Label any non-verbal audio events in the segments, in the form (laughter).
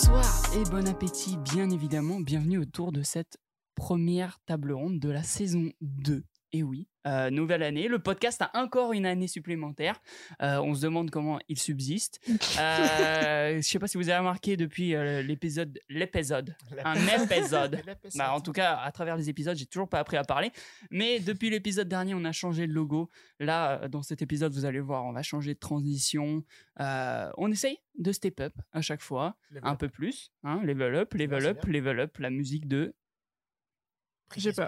Bonsoir et bon appétit, bien évidemment. Bienvenue autour de cette première table ronde de la saison 2. Et oui, euh, nouvelle année. Le podcast a encore une année supplémentaire. Euh, on se demande comment il subsiste. (laughs) Euh, je sais pas si vous avez remarqué depuis euh, l'épisode, l'épisode, un épisode. (laughs) Bah, en tout cas, à travers les épisodes, j'ai toujours pas appris à parler. Mais depuis l'épisode dernier, on a changé le logo. Là, dans cet épisode, vous allez voir, on va changer de transition. Euh, on essaye de step up à chaque fois, un peu plus. Hein, level up, level up, level up. La musique de. J'ai pas.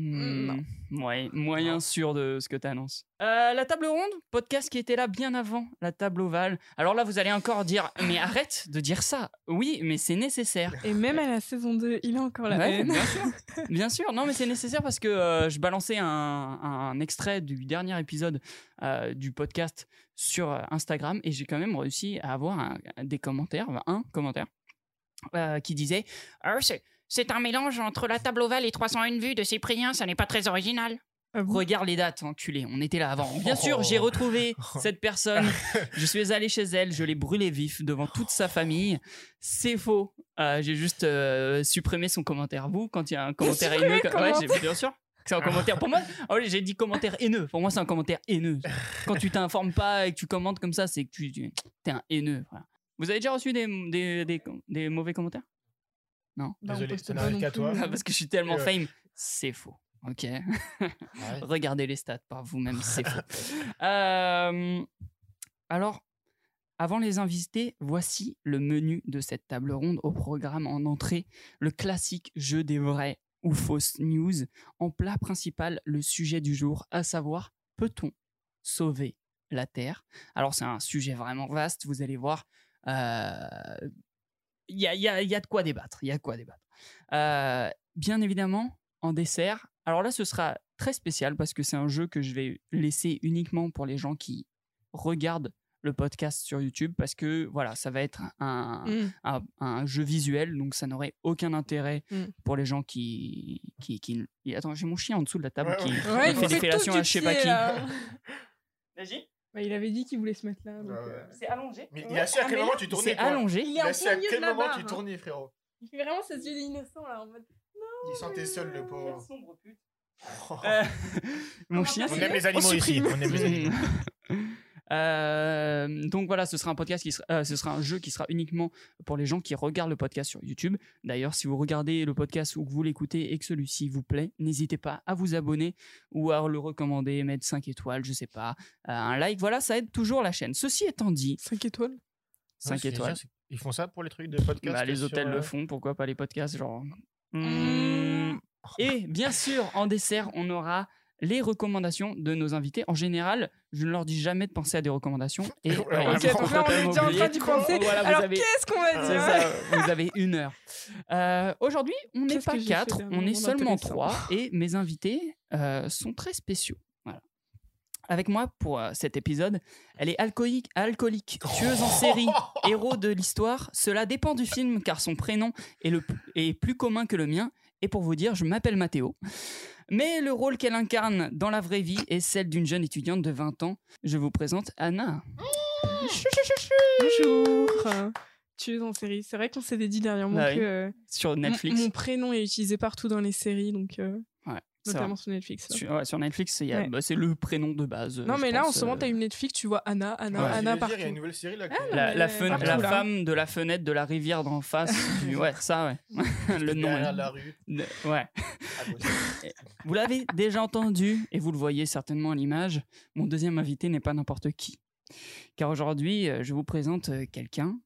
Non. Ouais, moyen Non. sûr de ce que tu annonces. la table ronde, podcast qui était là bien avant la table ovale. Alors là, vous allez encore dire, mais arrête de dire ça. Oui, mais c'est nécessaire. Et même à la saison 2, il a encore la Ouais, haine. bien sûr. (laughs) Bien sûr, non, mais c'est nécessaire parce que euh, je balançais un, un extrait du dernier épisode euh, du podcast sur euh, Instagram et j'ai quand même réussi à avoir un- des commentaires, un commentaire, euh, qui disait Ah, c'est, c'est un mélange entre la table ovale et 301 vues de Cyprien, ça n'est pas très original. Ah Regarde les dates, enculé, on était là avant. Bien sûr, j'ai retrouvé (laughs) cette personne. Je suis allé chez elle, je l'ai brûlé vif devant toute sa famille. C'est faux. Euh, j'ai juste euh, supprimé son commentaire. Vous, quand il y a un commentaire haineux, le ouais, bien sûr. C'est un commentaire. Pour moi, oui, j'ai dit commentaire haineux. Pour moi, c'est un commentaire haineux. Quand tu t'informes pas et que tu commentes comme ça, c'est que tu, tu es un haineux. voilà. Vous avez déjà reçu des, des, des- des mauvais commentaires? Désolé, ça n'arrive non qu'à plus. toi. Ah, Parce que je suis tellement Ouais. fame. C'est faux. Ok. Ouais. (laughs) Regardez les stats par vous-même, c'est faux. (laughs) Euh, alors, avant les invités, voici le menu de cette table ronde au programme en entrée, le classique jeu des vraies ou fausses news. En plat principal, le sujet du jour, à savoir, peut-on sauver la Terre? Alors, c'est un sujet vraiment vaste, vous allez voir. euh, Il y, a, il y a- il y a de quoi débattre. Il y a de quoi débattre. Euh, bien évidemment, en dessert, alors là, ce sera très spécial parce que c'est un jeu que je vais laisser uniquement pour les gens qui regardent le podcast sur YouTube parce que voilà, ça va être un, Mm. un, un jeu visuel, donc ça n'aurait aucun intérêt Mm. pour les gens qui. qui, qui... Attends, j'ai mon chien en dessous de la table Ouais, qui, ouais. fait des fellations à je sais pas qui. (laughs) Vas-y. Bah, il avait dit qu'il voulait se mettre là. donc, euh. C'est allongé. Mais il a su à quel moment tu tournais C'est toi allongé. Il Il est a su plein à milieu quel la moment barre. tu tournais, frérot Il fait vraiment ses yeux d'innocent là en mode. Il sentait seul, le pauvre. (laughs) Euh, mon On chien, On aime les animaux ici. On aime les animaux. Euh, donc voilà, ce sera un podcast qui sera, euh, ce sera un jeu qui sera uniquement pour les gens qui regardent le podcast sur YouTube. D'ailleurs, si vous regardez le podcast ou que vous l'écoutez et que celui-ci vous plaît, n'hésitez pas à vous abonner ou à le recommander, mettre 5 étoiles, je sais pas, euh, un like. Voilà, ça aide toujours la chaîne. Ceci étant dit, 5 étoiles? 5 Ouais, c'est étoiles. Ils font ça pour les trucs de podcast Bah, les sur, hôtels le font, pourquoi pas les podcasts genre. Mmh. Hmm. Et bien sûr, en dessert, on aura les recommandations de nos invités. En général, je ne leur dis jamais de penser à des recommandations. (laughs) Et Ok, euh, Ok, ils donc vont là on est déjà en train d'y penser. Voilà, Alors avez- qu'est-ce qu'on va dire ça, (laughs) vous avez une heure. Euh, Aujourd'hui, on n'est pas quatre, on est seulement trois (laughs) et mes invités euh, sont très spéciaux. Voilà. Avec moi pour euh, cet épisode, elle est alcoolique, alcoolique, tueuse en série, héros de l'histoire. Cela dépend du film car son prénom est, le, est plus commun que le mien. Et pour vous dire, je m'appelle Mathéo. Mais le rôle qu'elle incarne dans la vraie vie est celle d'une jeune étudiante de 20 ans. Je vous présente Anna. Bonjour Tu es en série. C'est vrai qu'on s'était dit dernièrement oui. que euh, Sur mon- Netflix. Mon, prénom est utilisé partout dans les séries, donc euh, notamment sur Netflix. Sur, ouais, sur Netflix, Ouais. bah, c'est le prénom de base. Non, je mais là, en ce moment, euh, t'as une Netflix, tu vois Anna, Anna, Ouais, Anna partout. Il y a une nouvelle série là. Ah, la, mais la, fen- partout, la là. femme de la fenêtre de la rivière d'en face. (laughs) du- ouais, ça, ouais. (laughs) le nom. derrière la rue. de- Ouais. côté. Vous l'avez déjà entendu et vous le voyez certainement à l'image. Mon deuxième invité n'est pas n'importe qui. Car aujourd'hui, euh, je vous présente euh, quelqu'un.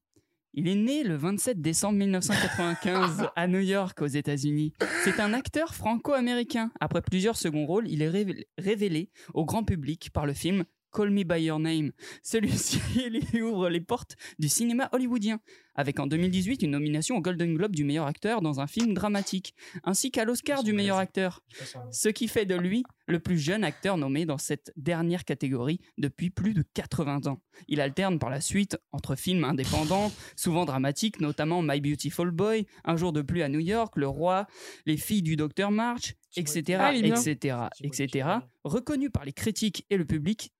Il est né le 27 décembre 1995 (laughs) à New York, aux États-Unis. C'est un acteur franco-américain. Après plusieurs seconds rôles, il est révé- révélé au grand public par le film Call Me By Your Name. Celui-ci (laughs) lui ouvre les portes du cinéma hollywoodien, avec en 2018 une nomination au Golden Globe du meilleur acteur dans un film dramatique, ainsi qu'à l'Oscar du meilleur acteur ce qui fait de lui le plus jeune acteur nommé dans cette dernière catégorie depuis plus de 80 ans. Il alterne par la suite entre films indépendants, souvent dramatiques, notamment My Beautiful Boy, Un jour de pluie à New York, Le Roi, Les filles du Docteur March, etc., etc., etc. Chalamet. Reconnu par les critiques et le public,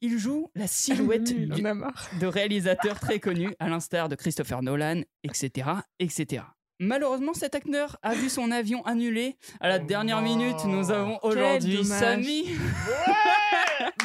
Il joue la silhouette (laughs) du- de réalisateurs très connus, à l'instar de Christopher Nolan, etc., etc. Malheureusement, cet acteur a vu son avion annulé à la Oh dernière minute. Nous avons aujourd'hui. Samy. (laughs)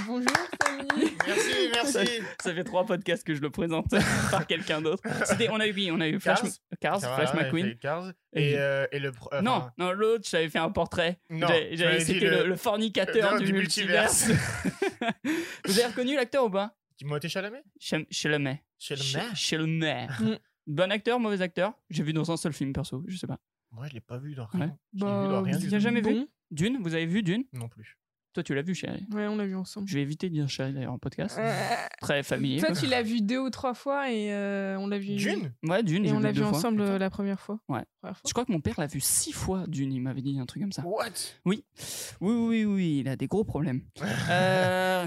Bonjour Samy. Merci, merci. Ça fait trois podcasts que je le présente (laughs) par quelqu'un d'autre. C'était, on a eu, oui, on a eu Flash, Cars. Cars, Flash ouais, McQueen. Cars. Et- Et, euh, et le. enfin, Non, non, l'autre, j'avais fait un portrait. C'était le, le- le fornicateur Non, du, du multiverse. (laughs) Vous avez reconnu l'acteur ou pas? Timothée Chalamet? Chalamet. Chalamet Ch- Chalamet. Mm. Bon acteur, mauvais acteur? J'ai vu dans un seul film perso, je sais pas. Moi, je l'ai pas vu dans Ouais. rien. Je l'ai vu Bah, dans rien vous du y a tout. jamais vu? Bon. Dune, vous avez vu Dune? Non plus. Toi, tu l'as vu, chérie? Ouais, on l'a vu ensemble. Je vais éviter de dire chérie d'ailleurs en podcast. Euh, Très familier. Toi, tu l'as vu deux ou trois fois et euh, on l'a vu. Dune? Ouais, Dune, Et on l'a vu deux ensemble euh, la première fois. Ouais. Première fois. Je crois que mon père l'a vu six fois, Dune, il m'avait dit un truc comme ça. What? Oui, oui, oui, oui, il a des gros problèmes. (laughs) Euh,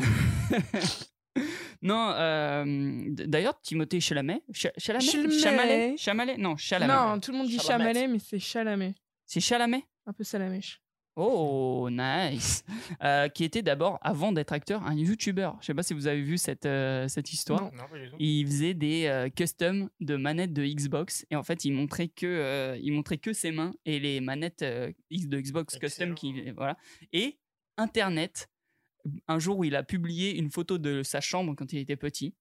(laughs) non, euh, d'ailleurs, Timothée Chalamet, Cha- Chalamet, Chalamet. Chalamet, Chalamet, non, Chalamet. Non, tout le monde dit Chalamet. Chalamet, mais c'est Chalamet. C'est Chalamet? Un peu salamèche. Oh, nice. Euh, qui était d'abord, avant d'être acteur, un YouTuber. Je sais pas si vous avez vu cette, euh, cette histoire. Non. Non, pas du tout. Il faisait des euh, customs de manettes de Xbox et en fait il montrait que euh, il montrait que ses mains et les manettes de Xbox custom qui voilà et Internet un jour où il a publié une photo de sa chambre quand il était petit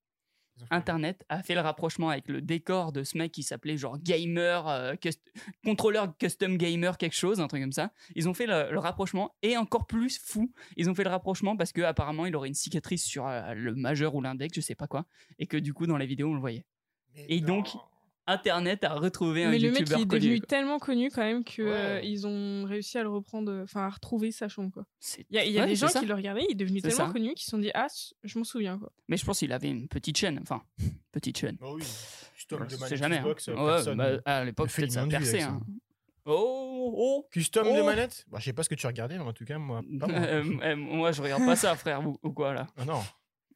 Internet a fait le rapprochement avec le décor de ce mec qui s'appelait genre gamer, euh, cust- contrôleur custom gamer, quelque chose, un truc comme ça. Ils ont fait le, le rapprochement et encore plus fou, ils ont fait le rapprochement parce que apparemment il aurait une cicatrice sur euh, le majeur ou l'index, je sais pas quoi, et que du coup dans les vidéos on le voyait. Mais et donc. Internet a retrouvé un Mais le mec, youtubeur il est connu. devenu quoi. tellement connu quand même que Ouais. euh, ils ont réussi à le reprendre, enfin à retrouver sa chambre. Quoi. Il y a, il y a Ouais, des gens ça. qui le regardaient, il est devenu tellement ça. connu qu'ils se sont dit Ah, je m'en souviens. Quoi. Mais je pense qu'il avait une petite chaîne, enfin petite chaîne. Bah oui. Custom de manette jamais. hein. Xbox, Ouais, personne. bah, à l'époque peut-être ça perçait. hein. Oh, oh. Custom Oh. de manette? Bah, Je sais pas ce que tu regardais, mais en tout cas, moi. Pas moi. (laughs) Euh, euh, moi je regarde pas ça frère ou, ou quoi là. Ah non.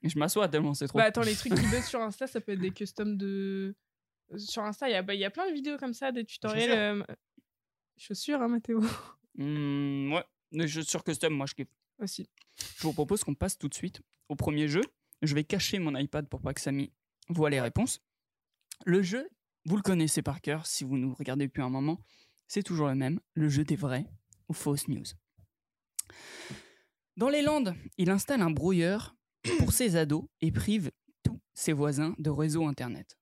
Je m'assois tellement c'est trop. Bah attends, les trucs qui buzzent sur Insta, ça peut être des customs de. Sur Insta, il y, a, bah, il y a plein de vidéos comme ça, des tutoriels. Chaussures. euh, Chaussures, hein, Mathéo Hmm, ouais, je sur custom moi je kiffe. aussi. Je vous propose qu'on passe tout de suite au premier jeu. Je vais cacher mon iPad pour pas que Samy voit les réponses. Le jeu, vous le connaissez par cœur si vous nous regardez depuis un moment. C'est toujours le même, le jeu des vraies ou fausses news. Dans les Landes, il installe un brouilleur pour ses ados et prive tous ses voisins de réseau Internet.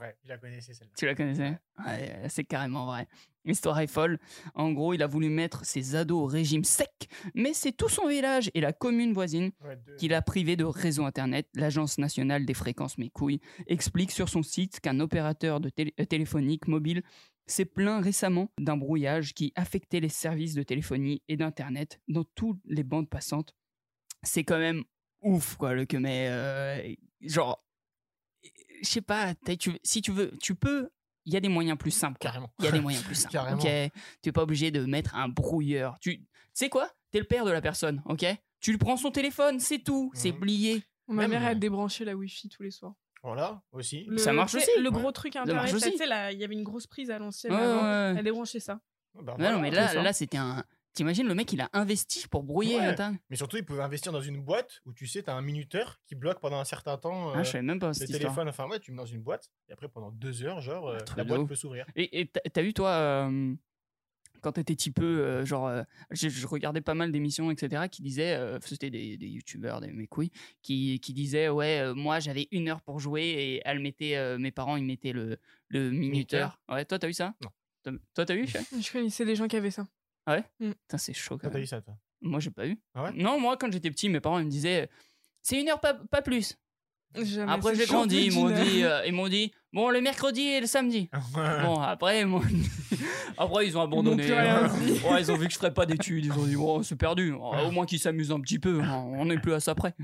Ouais, je la connaissais celle-là. Tu la connaissais? Ouais, C'est carrément vrai. L'histoire est folle. En gros, il a voulu mettre ses ados au régime sec, mais c'est tout son village et la commune voisine Ouais, qu'il a privé de réseau Internet. L'Agence nationale des fréquences mes couilles explique sur son site qu'un opérateur de télé- euh, téléphonique mobile s'est plaint récemment d'un brouillage qui affectait les services de téléphonie et d'Internet dans toutes les bandes passantes. C'est quand même ouf, quoi, le que mais euh, genre, je sais pas, tu- si tu veux, tu peux, il y a des moyens plus simples. Carrément. Il y a des (laughs) moyens plus simples. Carrément. Ok, tu n'es pas obligé de mettre un brouilleur. Tu sais quoi? T'es le père de la personne, ok? Tu lui prends son téléphone, c'est tout, c'est plié. Ma mère a euh, débranché la Wi-Fi tous les soirs. Voilà, aussi. Le- Ça marche aussi. Le Ouais. gros truc internet, tu sais, il y avait une grosse prise à l'ancienne Ouais, ouais. Elle débranchait ça. Bah, Non, voilà, non, mais là, là c'était un. T'imagines, le mec, il a investi pour brouiller Ouais. Mais surtout, ils pouvaient investir dans une boîte où tu sais, tu as un minuteur qui bloque pendant un certain temps Ah, euh, je savais même pas le cette histoire. téléphone. Enfin, ouais, tu mets dans une boîte et après, pendant deux heures, genre, euh, truc la boîte ouf. peut s'ouvrir. Et t'as t'as vu, toi, euh, quand t'étais petit peu, euh, genre, euh, je, je regardais pas mal d'émissions, etc., qui disaient, euh, c'était des, des youtubeurs, des mes couilles, qui, qui disaient, ouais, euh, moi, j'avais une heure pour jouer et elle mettait, euh, mes parents, ils mettaient le, le minuteur. Ouais, toi, t'as vu ça? Non. T'as- Toi, t'as Chef (laughs) Je connaissais des gens qui avaient ça. Putain, c'est chaud quand Quand t'as même. eu ça, toi? Moi, j'ai pas eu. Ah ouais? Non, moi, quand j'étais petit, mes parents, ils me disaient, c'est une heure, pas, pas plus. Jamais, Après, j'ai grandi, ils m'ont dit, (laughs) euh, ils m'ont dit, bon, le mercredi et le samedi. (laughs) Bon, après, ils (laughs) m'ont- après, ils ont abandonné. dit. Ouais, ils ont vu que je ferais pas d'études. Ils ont dit, bon, c'est perdu. Au moins qu'ils s'amusent un petit peu. hein. On n'est plus à ça près.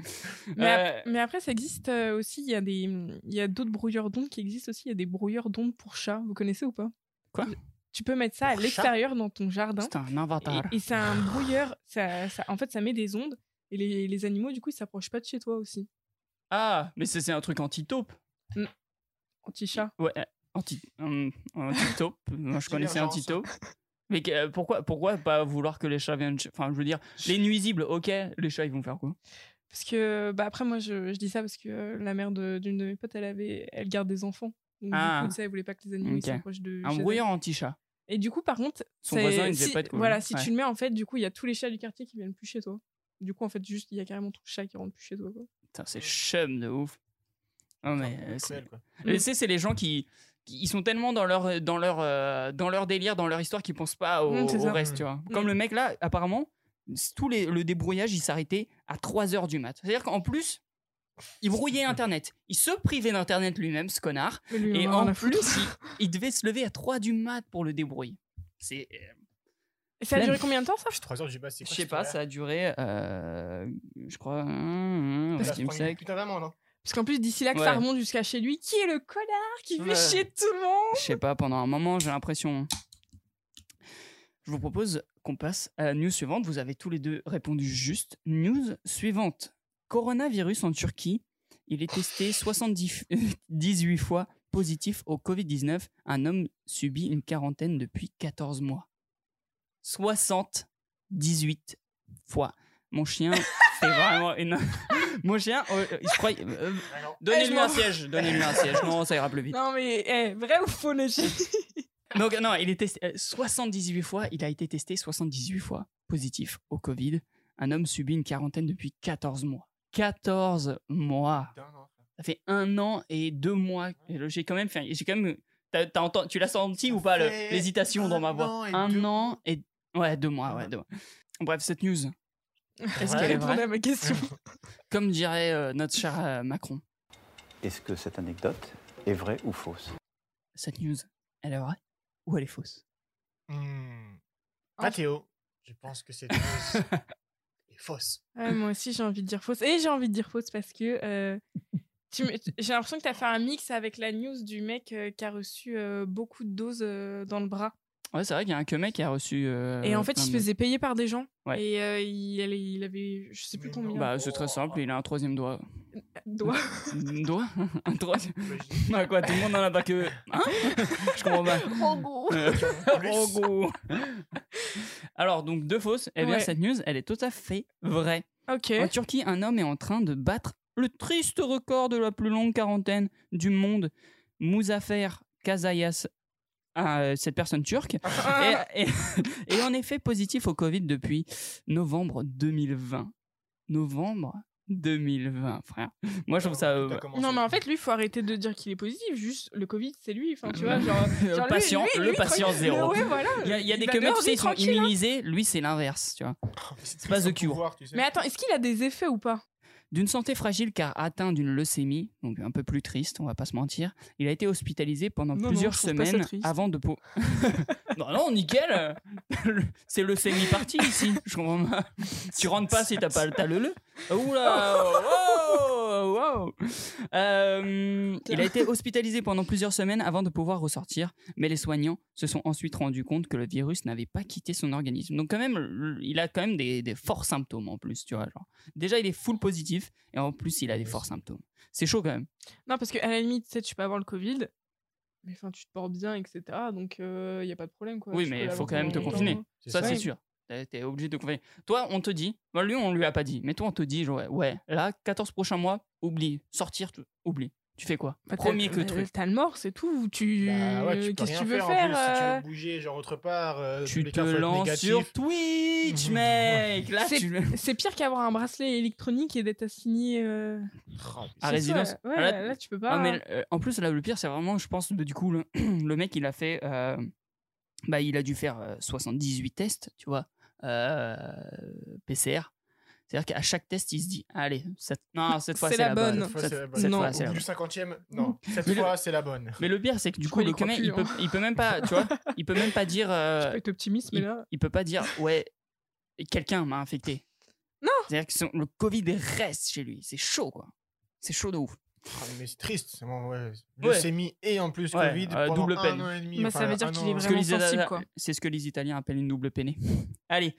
Mais, Euh, ap- mais après, ça existe euh, aussi. Il y a des, il y a d'autres brouilleurs d'ondes qui existent aussi. Il y a des brouilleurs d'ondes pour chats. Vous connaissez ou pas? Quoi? Tu peux mettre ça à l'extérieur dans ton jardin. C'est un inventar. Et, et c'est un brouilleur. Ça, ça- en fait, ça met des ondes. Et les, les animaux, du coup, ils s'approchent pas de chez toi aussi. Ah, mais c'est c'est un truc anti-taupe. Anti-chat. Ouais, euh, anti, hum, anti-taupe. (laughs) Moi, je connaissais anti-taupe. Mais que- pourquoi, pourquoi pas vouloir que les chats viennent chez- Enfin, je veux dire, les nuisibles, ok, les chats, ils vont faire quoi? Parce que, bah après, moi, je, je dis ça parce que euh, la mère de- d'une de, mes potes, elle, avait, elle garde des enfants. Donc, Ah. du coup, tu sais, elle voulait pas que les animaux ils Ok. s'approchent de. Un brouilleur anti-chat. Et du coup, par contre, Son voisin, il si, pas être cool. Voilà, si Ouais. tu le mets, en fait, du coup, il y a tous les chats du quartier qui viennent plus chez toi. Du coup, en fait, juste, il y a carrément tout le chat qui rentre plus chez toi. Quoi. Putain, c'est chum de ouf. Non, mais. euh, c'est- les gens qui, qui- ils sont tellement dans leur, dans leur, euh, dans leur délire, dans leur histoire, qu'ils pensent pas au, Mm, ça. reste, tu vois. Comme Mm. le mec là, apparemment, tout les, le débrouillage, il s'arrêtait à 3 heures du mat. C'est-à-dire qu'en plus, il brouillait Internet. Il se privait d'Internet lui-même, ce connard. Lui, Et en plus, il, il devait se lever à 3 du mat pour le débrouiller. C'est. euh, Et ça a duré combien de temps, ça Puis 3 heures, je sais pas, c'est Je sais pas, ça a duré, euh, je crois, hum, hum, Là, parce qu'il me. Putain d'amende, hein. Parce qu'en plus, d'ici là que Ouais. ça remonte jusqu'à chez lui, qui est le connard qui fait Ouais. chier tout le monde Je sais pas, pendant un moment, j'ai l'impression. Je vous propose qu'on passe à la news suivante. Vous avez tous les deux répondu juste. News suivante. Coronavirus en Turquie. Il est testé 70 18 (laughs) fois positif au Covid-19. Un homme subit une quarantaine depuis 14 mois. 78 fois. Mon chien (laughs) fait vraiment une... (laughs) Mon chien, euh, euh, je crois... euh, Ah donnez-lui je un siège. Donnez-lui un siège. Non, ça ira plus vite. Non, mais eh, vrai ou faux, Neji Donc non, il est testé euh, 78 fois, il a été testé 78 fois positif au Covid. Un homme subit une quarantaine depuis 14 mois. 14 mois. Ça fait un an et deux mois. J'ai quand même fait, j'ai quand même, t'as- t'as entendu- tu l'as senti ou pas l'hésitation dans ma un voix? an et Un deux an et ouais deux mois, ouais deux mois. Bref, cette news. Est-ce qu'elle est vraie? à ma question. (laughs) Comme dirait euh, notre cher euh, Macron, Est-ce que cette anecdote est vraie ou fausse? Cette news, elle est vraie ou elle est fausse? Hmm. Ah, Pas Théo. Je pense que c'est (laughs) fausse. Fausse. Moi aussi, j'ai envie de dire fausse. Et j'ai envie de dire fausse parce que euh, j'ai l'impression que tu as fait un mix avec la news du mec euh, qui a reçu euh, beaucoup de doses dans le bras. Ouais, c'est vrai qu'il y a un que mec qui a reçu. euh, et en fait, il se faisait payer par des gens. Ouais. Et euh, il, il avait, je sais plus Mais combien. Bah, c'est très simple, il a un troisième doigt. Un doigt (laughs) (laughs) Un troisième? Bah quoi, tout le monde en a pas que. Hein? (laughs) Je comprends pas. Gros. Euh, Plus. oh, go. Alors, donc, deux fausses. Eh bien, Ouais. cette news, elle est tout à fait vraie. Ok. En Turquie, un homme est en train de battre le triste record de la plus longue quarantaine du monde. Muzaffer Kazayas, euh, cette personne turque, Ah, est (laughs) en effet positif au Covid depuis novembre 2020. Novembre 2020, frère. Moi, je trouve ça. Tout a euh. Non, mais en fait, lui, il faut arrêter de dire qu'il est positif. Juste, le Covid, c'est lui. Enfin, tu vois, genre. le (laughs) genre, lui- patient, lui- le lui, patient zéro. Ouais, voilà. Il y a, il y a des que même, dehors, tu sais, lui, ils sont hein. immunisés. Lui, c'est l'inverse, tu vois. (laughs) C'est pas The Cure. pouvoir, tu sais. Mais attends, est-ce qu'il a des effets ou pas? D'une santé fragile car atteint d'une leucémie, donc un peu plus triste, on va pas se mentir, il a été hospitalisé pendant Non, plusieurs semaines avant de... po- (laughs) non, non, nickel C'est leucémie parti ici, je comprends pas. Tu rentres pas si t'as pas le le. Oula wow, wow. Euh, Il a été hospitalisé pendant plusieurs semaines avant de pouvoir ressortir, mais les soignants se sont ensuite rendus compte que le virus n'avait pas quitté son organisme. Donc quand même, il a quand même des, des forts symptômes en plus, tu vois. Genre. Déjà, il est full positif, et en plus, il a des forts symptômes. C'est chaud quand même. Non, parce qu'à la limite, tu sais, tu peux avoir le Covid, mais enfin, tu te portes bien, etc. Donc, il n'y a pas de problème. Quoi. Oui, Tu mais il faut quand même te confiner. Ça, c'est sûr. T'es obligé de te confiner. Toi, on te dit, lui, on lui a pas dit, mais toi, on te dit, genre, ouais, ouais, là, 14 prochains mois, oublie. Sortir, oublie. Tu fais quoi Bah, t'as- Premier que bah, truc. T'as le mort, c'est tout. Tu... Bah ouais, tu peux Qu'est-ce que tu veux faire, faire, en plus, Si tu euh, veux bouger, genre autre part, euh, Tu te lances négatif. sur Twitch, (laughs) mec Là, C'est- tu... C'est pire qu'avoir un bracelet électronique et d'être assigné euh, À résidence. ça, Ouais, Ah, là- là, tu peux pas. Ah, mais euh, en plus, là, le pire, c'est vraiment, je pense, du coup, le, (clears throat) le mec, il a fait. euh, bah, il a dû faire euh, 78 tests, tu vois, euh, PCR. C'est-à-dire qu'à chaque test, il se dit Allez, cette, non, (laughs) cette fois, C'est la la bonne. bonne. Cette fois, Cette- c'est la bonne. cette Non. fois, Au c'est la bout bonne. du cinquantième, non. Cette Mais le- fois, c'est la bonne. Mais le pire, c'est que du Je coup, le mec, il peut, hein. il peut même pas, tu vois, (laughs) il peut même pas dire. euh, Je peux être optimiste, mais il, là. il peut pas dire Ouais, quelqu'un m'a infecté. Non. C'est-à-dire que son- le Covid reste chez lui. C'est chaud, quoi. C'est chaud de ouf. Ah, mais c'est triste. c'est vraiment, ouais. Ouais. Leucémie et en plus Ouais, Covid euh, double un peine. an et demi. Bah, ça veut dire un qu'il est Vraiment sensible, quoi. C'est ce que les Italiens appellent une double peinée. (laughs) Allez,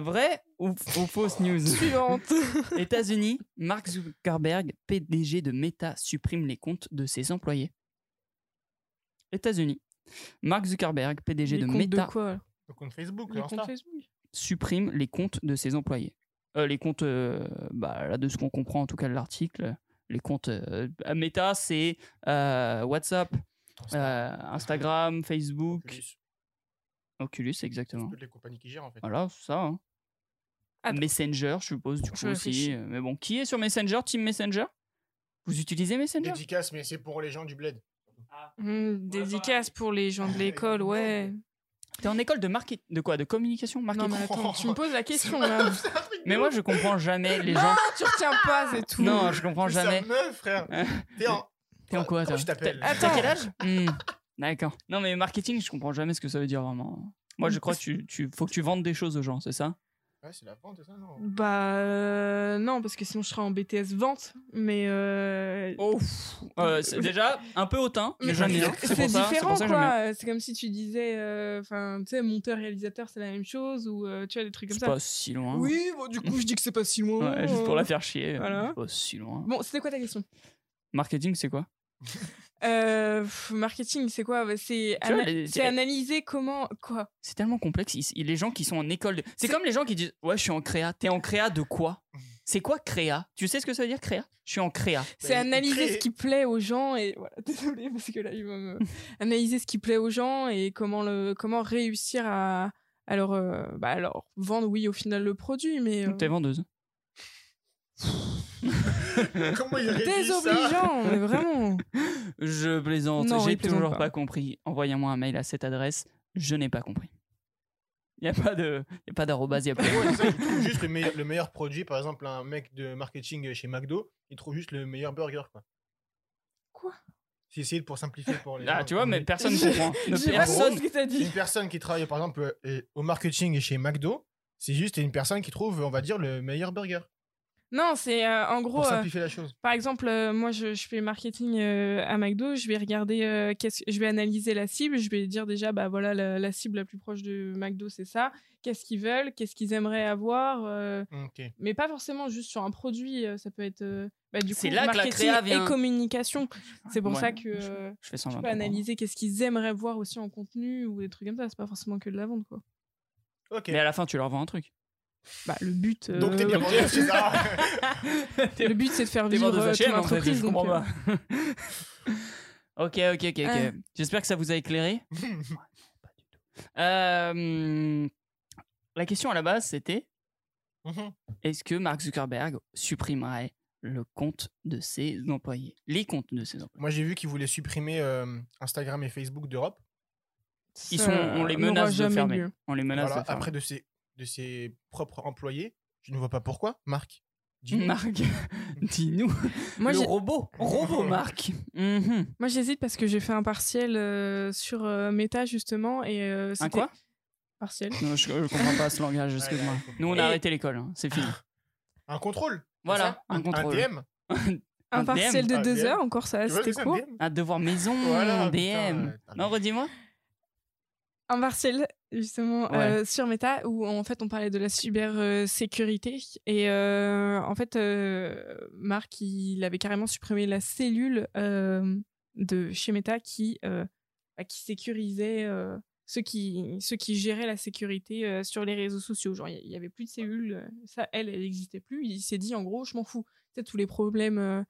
vrai ou, ou fausse news? (laughs) Suivante. (laughs) États-Unis, Mark Zuckerberg, PDG de Meta, supprime les comptes de ses employés. États-Unis, Mark Zuckerberg, PDG Les de comptes Meta, de quoi? Le compte Facebook, Les Insta. comptes Facebook. supprime les comptes de ses employés. Euh, les comptes, euh, bah, là, de ce qu'on comprend en tout cas de l'article, les comptes euh, à Meta, c'est euh, WhatsApp, euh, Instagram, Facebook. Oculus, exactement. Toutes les compagnies qui gèrent en fait. Voilà, c'est ça. hein. Attends. Messenger, je suppose, du coup Je aussi. Mais bon, qui est sur Messenger, Team Messenger? Vous utilisez Messenger? Dédicace, mais c'est pour les gens du bled. Hum, dédicace pour les gens de (laughs) l'école, ouais. T'es en école de marketing, de quoi? De communication, Non, marketing? mais attends, tu me poses la (laughs) question là. C'est Mais moi, je comprends jamais les (laughs) gens. tu retiens pas, c'est tout. Non, je comprends Mais jamais. meuf, frère. T'es en. T'es en quoi, toi? Attends. T'as quel âge? Hmm, D'accord. Non, mais marketing, je comprends jamais ce que ça veut dire vraiment. Moi, je crois que tu, tu faut que tu vendes des choses aux gens, c'est ça? Ouais, c'est la vente, c'est ça, non? Bah euh, non, parce que sinon je serais en BTS vente, mais euh, Oh, euh, c'est déjà un peu hautain, mais Mais j'aime bien. c'est C'est c'est différent ça quoi. C'est comme si tu disais, euh, enfin, tu sais, monteur réalisateur, c'est la même chose ou euh, tu vois des trucs comme C'est ça. pas si loin. Oui, bon, du coup je dis que c'est pas si loin. Ouais, juste pour la faire chier. Voilà. C'est pas si loin. Bon, c'était quoi ta question? Marketing, c'est quoi? (laughs) euh, pff, Marketing, c'est quoi? Bah, C'est ana- analyser comment quoi? C'est tellement complexe. Il- les gens qui sont en école. de- C'est comme les gens qui disent Ouais, je suis en créa. T'es en créa de quoi? C'est quoi créa? Tu sais ce que ça veut dire créa? Je suis en créa. C'est il analyser ce qui plaît aux gens et voilà. (laughs) Désolée parce que là il va me (laughs) analyser ce qui plaît aux gens et comment le comment réussir à euh, bah, à leur vendre oui au final le produit mais euh, T'es vendeuse. (laughs) Comment il rédige ça désobligeant mais vraiment. Je plaisante. Non, J'ai il plaisante toujours pas. pas. compris. Envoyez-moi un mail à cette adresse. Je n'ai pas compris. Il n'y a pas de, y a pas d'arrobase, il y a pas Ouais, ça, il trouve juste le meilleur, le meilleur produit. Par exemple, un mec de marketing chez McDo, il trouve juste le meilleur burger. Quoi. Quoi? C'est essayé pour simplifier pour les Ah, gens. tu vois, mais personne (laughs) comprend. Ne J'ai pas personne. ce que t'as dit? Une personne qui travaille, par exemple, euh, au marketing chez McDo, c'est juste une personne qui trouve, on va dire, le meilleur burger. Non, c'est euh, en gros Pour euh, simplifier la chose. Par exemple, euh, moi, je, je fais marketing euh, à McDo. Je vais regarder, euh, je vais analyser la cible. Je vais dire déjà, bah voilà, la, la cible la plus proche de McDo, c'est ça. Qu'est-ce qu'ils veulent? Qu'est-ce qu'ils aimeraient avoir euh, Ok. Mais pas forcément juste sur un produit. euh, Ça peut être, euh, bah, du C'est coup, là que la marketing créa vient. et communication. C'est pour Ouais, ça que je- euh, Je fais tu peux analyser qu'est-ce qu'ils aimeraient voir aussi en contenu ou des trucs comme ça. C'est pas forcément que de la vente, quoi. Ok. Mais à la fin, tu leur vends un truc. Bah, le but. euh, Donc t'es bien vendu, c'est ça Le but, c'est de faire vivre vendeuse euh, ton en fait, entreprise. je donc, comprends euh, pas. (laughs) ok, ok, ok, ok. J'espère que ça vous a éclairé. (laughs) Pas du tout. Euh, la question à la base, c'était Mhm. est-ce que Mark Zuckerberg supprimerait le compte de ses employés? Les comptes de ses employés. Moi, j'ai vu qu'ils voulaient supprimer euh, Instagram et Facebook d'Europe. Ils sont, on les menace de fermer. lieu. On les menace Voilà, de fermer. après de ses, de ses propres employés. Je ne vois pas pourquoi. Marc, dis-nous. Marc, (laughs) dis-nous. Moi, le j'ai- robot, robot Marc. Mhm. Moi, j'hésite parce que j'ai fait un partiel euh, sur euh, Meta, justement. Et, euh, Un quoi? Partiel. Non, je, je comprends pas ce langage, excuse-moi. Nous, on Et- a arrêté l'école, hein, c'est fini. Un contrôle. Voilà, un contrôle. Un DM. Un, Un partiel DM. de Un deux heures, encore ça, c'était c'est un court. DM Un devoir maison, Voilà, DM. putain, ouais. Ah, non, redis-moi. Un partiel, justement, Ouais. euh, sur Meta, où en fait, on parlait de la cybersécurité. et euh, en fait, euh, Marc, il avait carrément supprimé la cellule euh, de chez Meta qui, euh, bah, qui sécurisait. euh, ceux qui, ceux qui géraient la sécurité euh, sur les réseaux sociaux. Genre, il y avait plus de cellules. euh, Ça, elle, elle n'existait plus. Il s'est dit, en gros, je m'en fous. Tu sais, tous les problèmes euh,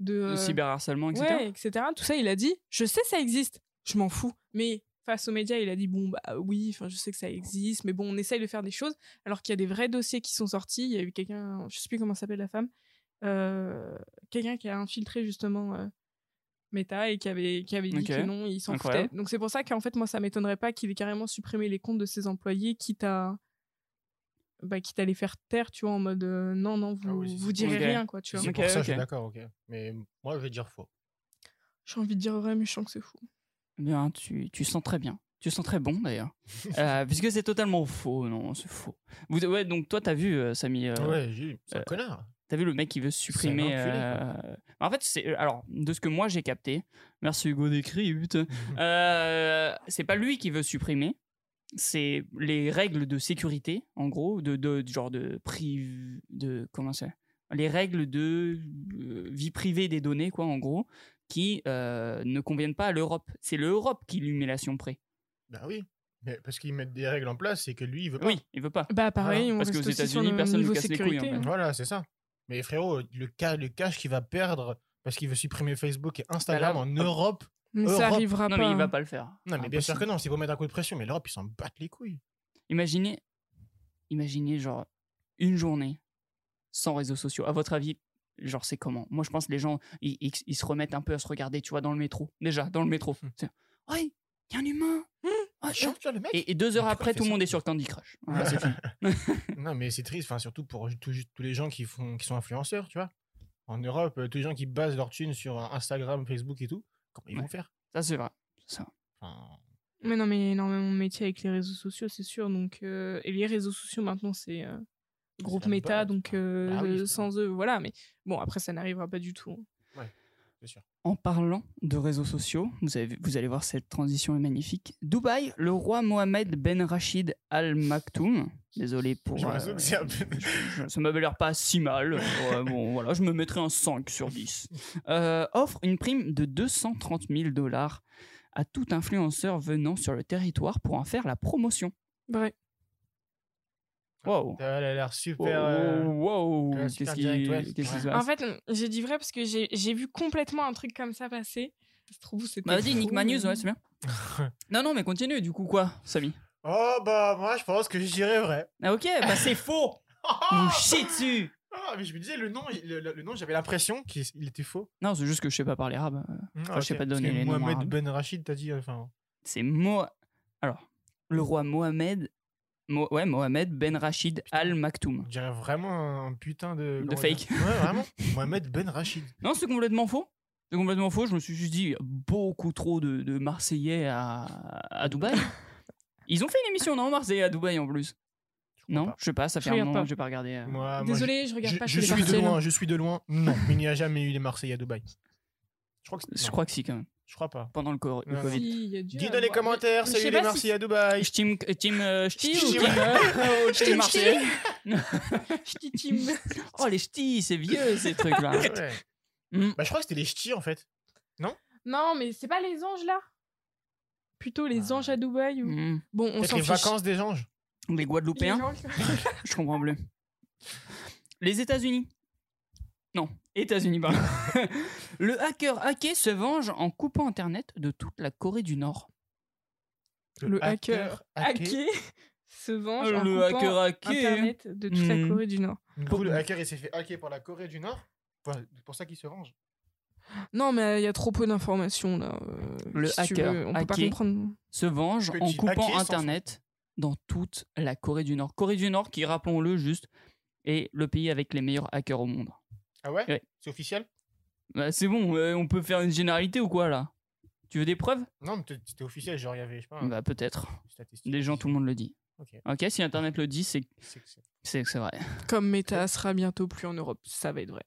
de... Euh, cyberharcèlement, etc. Ouais, etc. Tout ça, il a dit, je sais ça existe, je m'en fous. Mais face aux médias, il a dit, bon, bah oui, enfin, je sais que ça existe, mais bon, on essaye de faire des choses. Alors qu'il y a des vrais dossiers qui sont sortis. Il y a eu quelqu'un, je sais plus comment s'appelle la femme, euh, quelqu'un qui a infiltré justement euh, Meta et qui avait, qui avait dit que non, il s'en foutait. Donc c'est pour ça qu'en fait, moi, ça m'étonnerait pas qu'il ait carrément supprimé les comptes de ses employés, quitte à. Bah, quitte à les faire taire, tu vois, en mode euh, non, non, vous, Ah oui, vous direz rien, quoi, tu vois. c'est Ok, pour ça, je suis d'accord, ok. Mais moi, je vais dire faux. J'ai envie de dire vrai, mais je sens que c'est fou. Bien, tu, tu sens très bien. Tu sens très bon d'ailleurs. (laughs) Euh, puisque c'est totalement faux, non, c'est faux. Vous, ouais, donc toi, t'as vu, euh, Samy, euh, ouais, j'ai c'est un euh, connard. t'as vu le mec qui veut supprimer. enculé, En fait, c'est alors de ce que moi j'ai capté. Merci Hugo Décrypte. (laughs) c'est pas lui qui veut supprimer. C'est les règles de sécurité, en gros, de, de, de genre de priv... de comment c'est Les règles de vie privée des données, quoi, en gros, qui euh, ne conviennent pas à l'Europe. C'est l'Europe qui lui met la près. Bah oui. Mais parce qu'ils mettent des règles en place, c'est que lui, il veut pas. Oui, il veut pas. Bah pareil, Voilà. on Parce qu'aux États-Unis, personne ne casse les couilles, en sécurité. fait. hein. Voilà, c'est ça. Mais frérot, le, ca- le cash qu'il va perdre parce qu'il veut supprimer Facebook et Instagram là, en. Europe. Mais ça arrivera Non, pas. mais il va pas le faire. Non, mais bien sûr que non, c'est pour mettre un coup de pression. Mais l'Europe, ils s'en battent les couilles. Imaginez, imaginez genre une journée sans réseaux sociaux. À votre avis, genre c'est comment? Moi, je pense que les gens, ils, ils- ils se remettent un peu à se regarder, tu vois, dans le métro. Déjà, dans le métro. Hmm. C'est, Ouais, il y a un humain. Ah, Chiant, tu vois, le mec. Et, et deux heures après, tout le monde est sur Candy Crush. (laughs) Voilà, c'est fini. (laughs) Non, mais c'est triste, enfin, surtout pour tous tous les gens qui, font, qui sont influenceurs, tu vois. En Europe, euh, tous les gens qui basent leur thune sur euh, Instagram, Facebook et tout, comment ils Ouais. vont faire? Ça, c'est vrai. Ça. Enfin, Mais non, mais énormément de métiers avec les réseaux sociaux, c'est sûr. Donc, euh, et les réseaux sociaux maintenant, c'est euh, groupe base, donc euh, Bah oui, sans eux, voilà. Mais bon, après, ça n'arrivera pas du tout. sûr. En parlant de réseaux sociaux, vous, avez, vous allez voir cette transition est magnifique. Dubaï, le roi Mohamed Ben Rachid Al Maktoum, désolé pour. Je euh, peu- (laughs) ça m'avait l'air pas si mal. Ouais, bon, (laughs) voilà, je me mettrais un 5 sur 10. Euh, offre une prime de 230 000 dollars à tout influenceur venant sur le territoire pour en faire la promotion. Vrai. Wow. Elle a l'air super. Wow, euh, wow. Qu'est-ce qui, ouais. Ouais. se En passe? fait, j'ai dit vrai parce que j'ai j'ai vu complètement un truc comme ça passer. Se trouve, c'était. Bah, Vas-y, Magnus, mais- ouais, c'est bien. (laughs) non, non, mais continue, du coup, quoi, Samy? Oh, bah, moi, je pense que je dirais vrai. Ah, ok, bah c'est (laughs) faux Vous chiez dessus Ah, mais je me disais, le nom, le, le nom j'avais l'impression qu'il il était faux. Non, c'est juste que je sais pas parler arabe. Ah, je sais pas donner les noms Mohamed. Ben Rachid, t'as dit. Enfin, C'est Mo... Alors, le roi Mohamed... Mo- Ouais, Mohamed Ben Rachid Al Maktoum. dirait vraiment un putain de. Fake. Ouais, vraiment. (laughs) Mohamed Ben Rachid. Non, c'est complètement faux. C'est complètement faux. Je me suis juste dit, beaucoup trop de, de Marseillais à, à Dubaï. (laughs) Ils ont fait une émission, non, Marseillais à Dubaï en plus? Je Non, pas. je sais pas, ça Je fait un regarde moment pas. que j'ai pas regardé. euh. Moi, moi, Désolé, je je, regarde je- pas je suis de loin, je suis de loin. Non, mais il n'y a jamais eu les Marseillais à Dubaï. (laughs) Je crois que Je crois que si, quand même. Je crois pas. Pendant le, Non, Covid. Si, Dis dans les commentaires, je salut les si- Marseillais à Dubaï. Team, euh, team, euh, ch'ti ou Ch'ti, team, ouais. euh, (laughs) Ch'ti, team Marseillais Ch'ti (laughs) team. Oh, les ch'tis, c'est vieux, ces trucs-là. Ouais. Hmm. Bah, je crois que c'était les ch'tis en fait. Non, mais c'est pas les anges là? Plutôt les Ah. anges à Dubaï ou... Hmm. Bon, on s'en les fiche. vacances des anges. Les Les Guadeloupéens anges- (laughs) Je comprends plus. Les États-Unis. Non, États-Unis, pardon. (laughs) le hacker hacké se venge en coupant Internet de toute la Corée du Nord. Le hacker hacké. hacké (laughs) se venge en Le coupant hacker hacké. Internet de toute la Hmm. Corée du Nord. Du coup, le hacker il s'est fait hacker par la Corée du Nord? Enfin, c'est pour ça qu'il se venge. Non, mais il y a trop peu d'informations là. euh, Le si hacker veux, on peut pas hacké. comprendre. Se venge en coupant Internet dans toute la Corée du Nord. Corée du Nord qui, rappelons-le juste, est le pays avec les meilleurs hackers au monde. Ah ouais, Ouais. C'est officiel? Bah, c'est bon, euh, on peut faire une généralité ou quoi là? Tu veux des preuves? Non, mais c'était officiel. Genre, il y avait, je sais pas, Bah peut-être. statistique. Des gens, tout le monde le dit. Ok. Ok, si Internet le dit, c'est C'est que c'est- vrai. Comme Meta sera bientôt plus en Europe, ça va être vrai.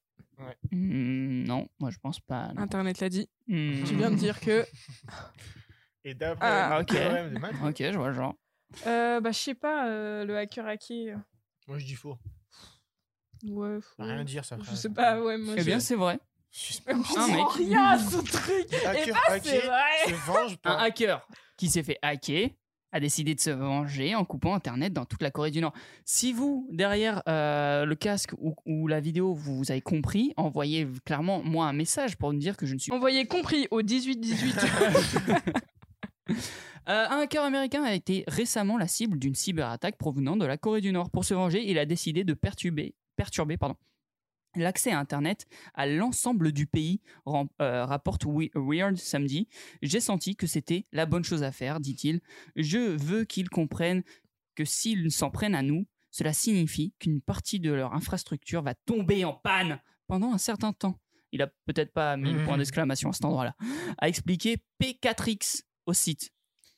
Hmm, non, moi je pense pas. non. Internet l'a dit. Hmm. Tu viens de dire que. (laughs) Et d'après Ah, ok. théorème de maths, Ok, je vois le genre. Euh, bah, je sais pas, euh, le hacker hacké. moi je dis faux. Ouais. Faut- rien dire ça. Je sais pas, ouais, moi. Eh je- bien, c'est vrai. Sent mec. rien à ce truc. Et bah, vrai. se venge Un hacker qui s'est fait hacker a décidé de se venger en coupant Internet dans toute la Corée du Nord. Si vous, derrière euh, le casque ou, ou la vidéo, vous, vous avez compris, envoyez clairement moi un message pour me dire que je ne suis Envoyez compris au 18-18. (laughs) Euh, un hacker américain a été récemment la cible d'une cyberattaque provenant de la Corée du Nord. Pour se venger, il a décidé de perturber, perturber pardon, l'accès à Internet à l'ensemble du pays, euh, rapporte We- Weird samedi. J'ai senti que c'était la bonne chose à faire, dit-il. Je veux qu'ils comprennent que s'ils s'en prennent à nous, cela signifie qu'une partie de leur infrastructure va tomber en panne pendant un certain temps. Il a peut-être pas mis le point Mhm. d'exclamation à cet endroit-là. A expliqué P4X au site.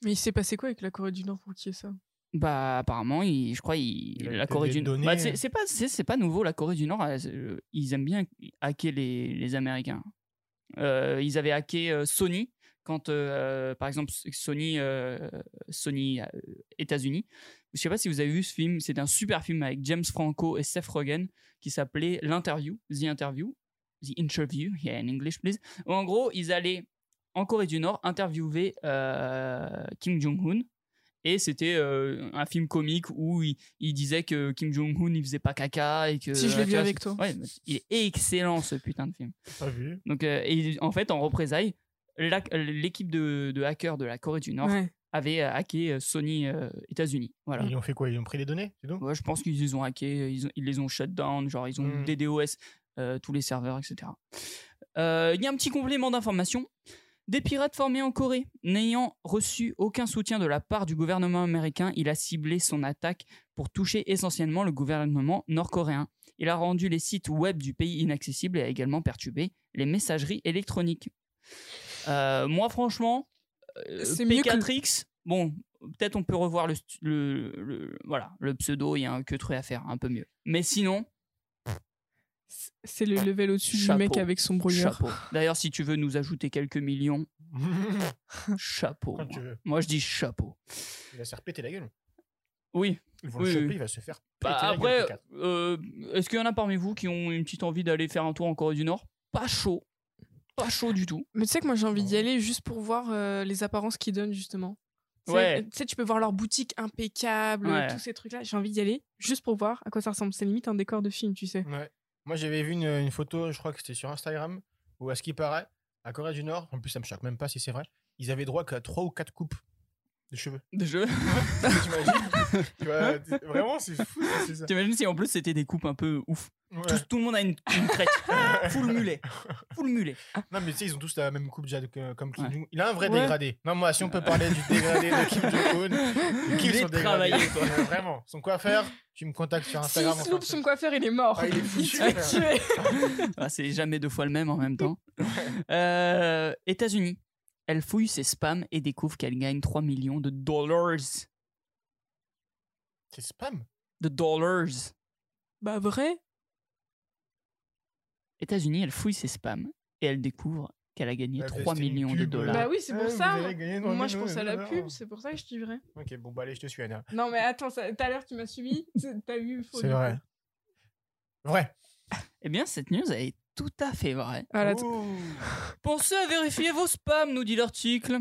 Mais il s'est passé quoi avec la Corée du Nord pour qu'il y ait ça? Bah apparemment, il- je crois il, la Corée du Nord. Bah, c'est hein. c'est pas c'est c'est pas nouveau la Corée du Nord. euh, Ils aiment bien hacker les, les Américains. Euh, ils avaient hacké euh, Sony quand euh, par exemple Sony euh, Sony États-Unis. Je sais pas si vous avez vu ce film. C'est un super film avec James Franco et Seth Rogen qui s'appelait l'interview, The Interview, The Interview, yeah in English please. Où, en gros, ils allaient en Corée du Nord interviewer Kim Jong-un Et c'était euh, un film comique où il, il disait que Kim Jong-un il faisait pas caca et que. Si, je l'ai vu avec toi. Ouais, il est excellent ce putain de film. Pas vu. Donc, euh, et en fait, en représailles, l'équipe de, de hackers de la Corée du Nord Ouais. avait euh, hacké Sony euh, États-Unis. Voilà. Ils ont fait quoi? Ils ont pris les données tout? Ouais, je pense qu'ils les ont hackés, ils, ont- ils les ont shut down, genre ils ont Mm. DDoS euh, tous les serveurs, etc. Euh, Il y a un petit complément d'information. Des pirates formés en Corée, n'ayant reçu aucun soutien de la part du gouvernement américain, il a ciblé son attaque pour toucher essentiellement le gouvernement nord-coréen. Il a rendu les sites web du pays inaccessibles et a également perturbé les messageries électroniques. Euh, moi, franchement, euh, C'est mieux que le- P4X, bon, peut-être on peut revoir le, stu- le, le- voilà, le pseudo, il y a un que truc à faire, un peu mieux. Mais sinon, C'est le level au-dessus du mec avec son brouillard. chapeau. D'ailleurs, si tu veux nous ajouter quelques millions, (laughs) chapeau. Quand moi. tu veux. Moi, je dis chapeau. Il va se faire péter la gueule. Oui. Ils vont Oui, le choper, oui. il va se faire Bah, péter la après, gueule. P4. euh, est-ce qu'il y en a parmi vous qui ont une petite envie d'aller faire un tour en Corée du Nord? Pas chaud. Pas chaud du tout. Mais tu sais que moi j'ai envie d'y aller juste pour voir euh, les apparences qu'ils donnent justement. Tu sais, Ouais. Tu sais, tu peux voir leur boutique impeccable, Ouais. tous ces trucs-là. J'ai envie d'y aller juste pour voir à quoi ça ressemble. C'est limite un décor de film, tu sais. Ouais. Moi, j'avais vu une, photo, je crois que c'était sur Instagram, où à ce qui paraît, à Corée du Nord, en plus, ça me choque même pas si c'est vrai, ils avaient droit qu'à 3 ou 4 coupes de cheveux. De jeu. (laughs) T'imagines Vraiment, c'est fou. T'imagines si en plus c'était des coupes un peu ouf. Ouais. Tout, tout le monde a une, une crête. (laughs) Full mulet. Full mulet. Non, mais tu sais, ils ont tous la même coupe déjà que- comme Kim Ouais. Il a un vrai Ouais. dégradé. Non, moi, si on peut parler du dégradé de Kim (laughs) Jong-un, Kim Il est sont dégradés. Vraiment. Son coiffeur, tu me contactes sur Si Instagram. il un loupe son coiffeur, il est mort. Ah, il est il foutu. Ah, c'est jamais deux fois le même en même temps. Euh, États-Unis. Elle fouille ses spams et découvre qu'elle gagne 3 millions de dollars. C'est spam. De dollars. Bah vrai États-Unis, elle fouille ses spams et elle découvre qu'elle a gagné Ouais, 3 c'était une millions de dollars. Bah oui, c'est pour Ouais, ça. Moi je pense à la dollars. pub, c'est pour ça que je suivrai. Ok, bon, bah allez, je te suis, Anna. Non mais attends, tout à l'heure tu m'as suivi, c'est- t'as eu faux. C'est vrai. Vrai. Eh bien, cette news, elle est tout à fait vraie. Voilà, t- Ouh. Pensez à vérifier vos spams, nous dit l'article.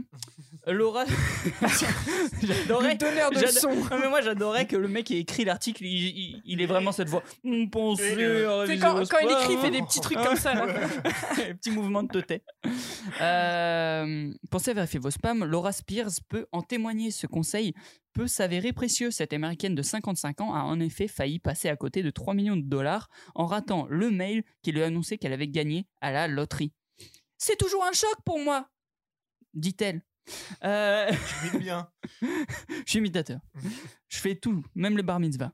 Laura. (laughs) j'adorais. le donneur de j'ado- leçons. Non, mais moi, j'adorais que le mec qui a écrit l'article, il, il, il ait vraiment cette voix. Hum, Pensez à C'est réviser quand, vos quand il écrit, il fait des petits trucs comme ça. Là. (laughs) Petit mouvement de tête. Euh, pensez à vérifier vos spams. Laura Spears peut en témoigner. Ce conseil peut s'avérer précieux. Cette américaine de 55 ans a en effet failli passer à côté de 3 millions de dollars en ratant le mail qui lui annonçait qu'elle avait gagné à la loterie. C'est toujours un choc pour moi, dit-elle. Euh, vis bien. (laughs) je suis imitateur. Je fais tout, même le bar mitzvah.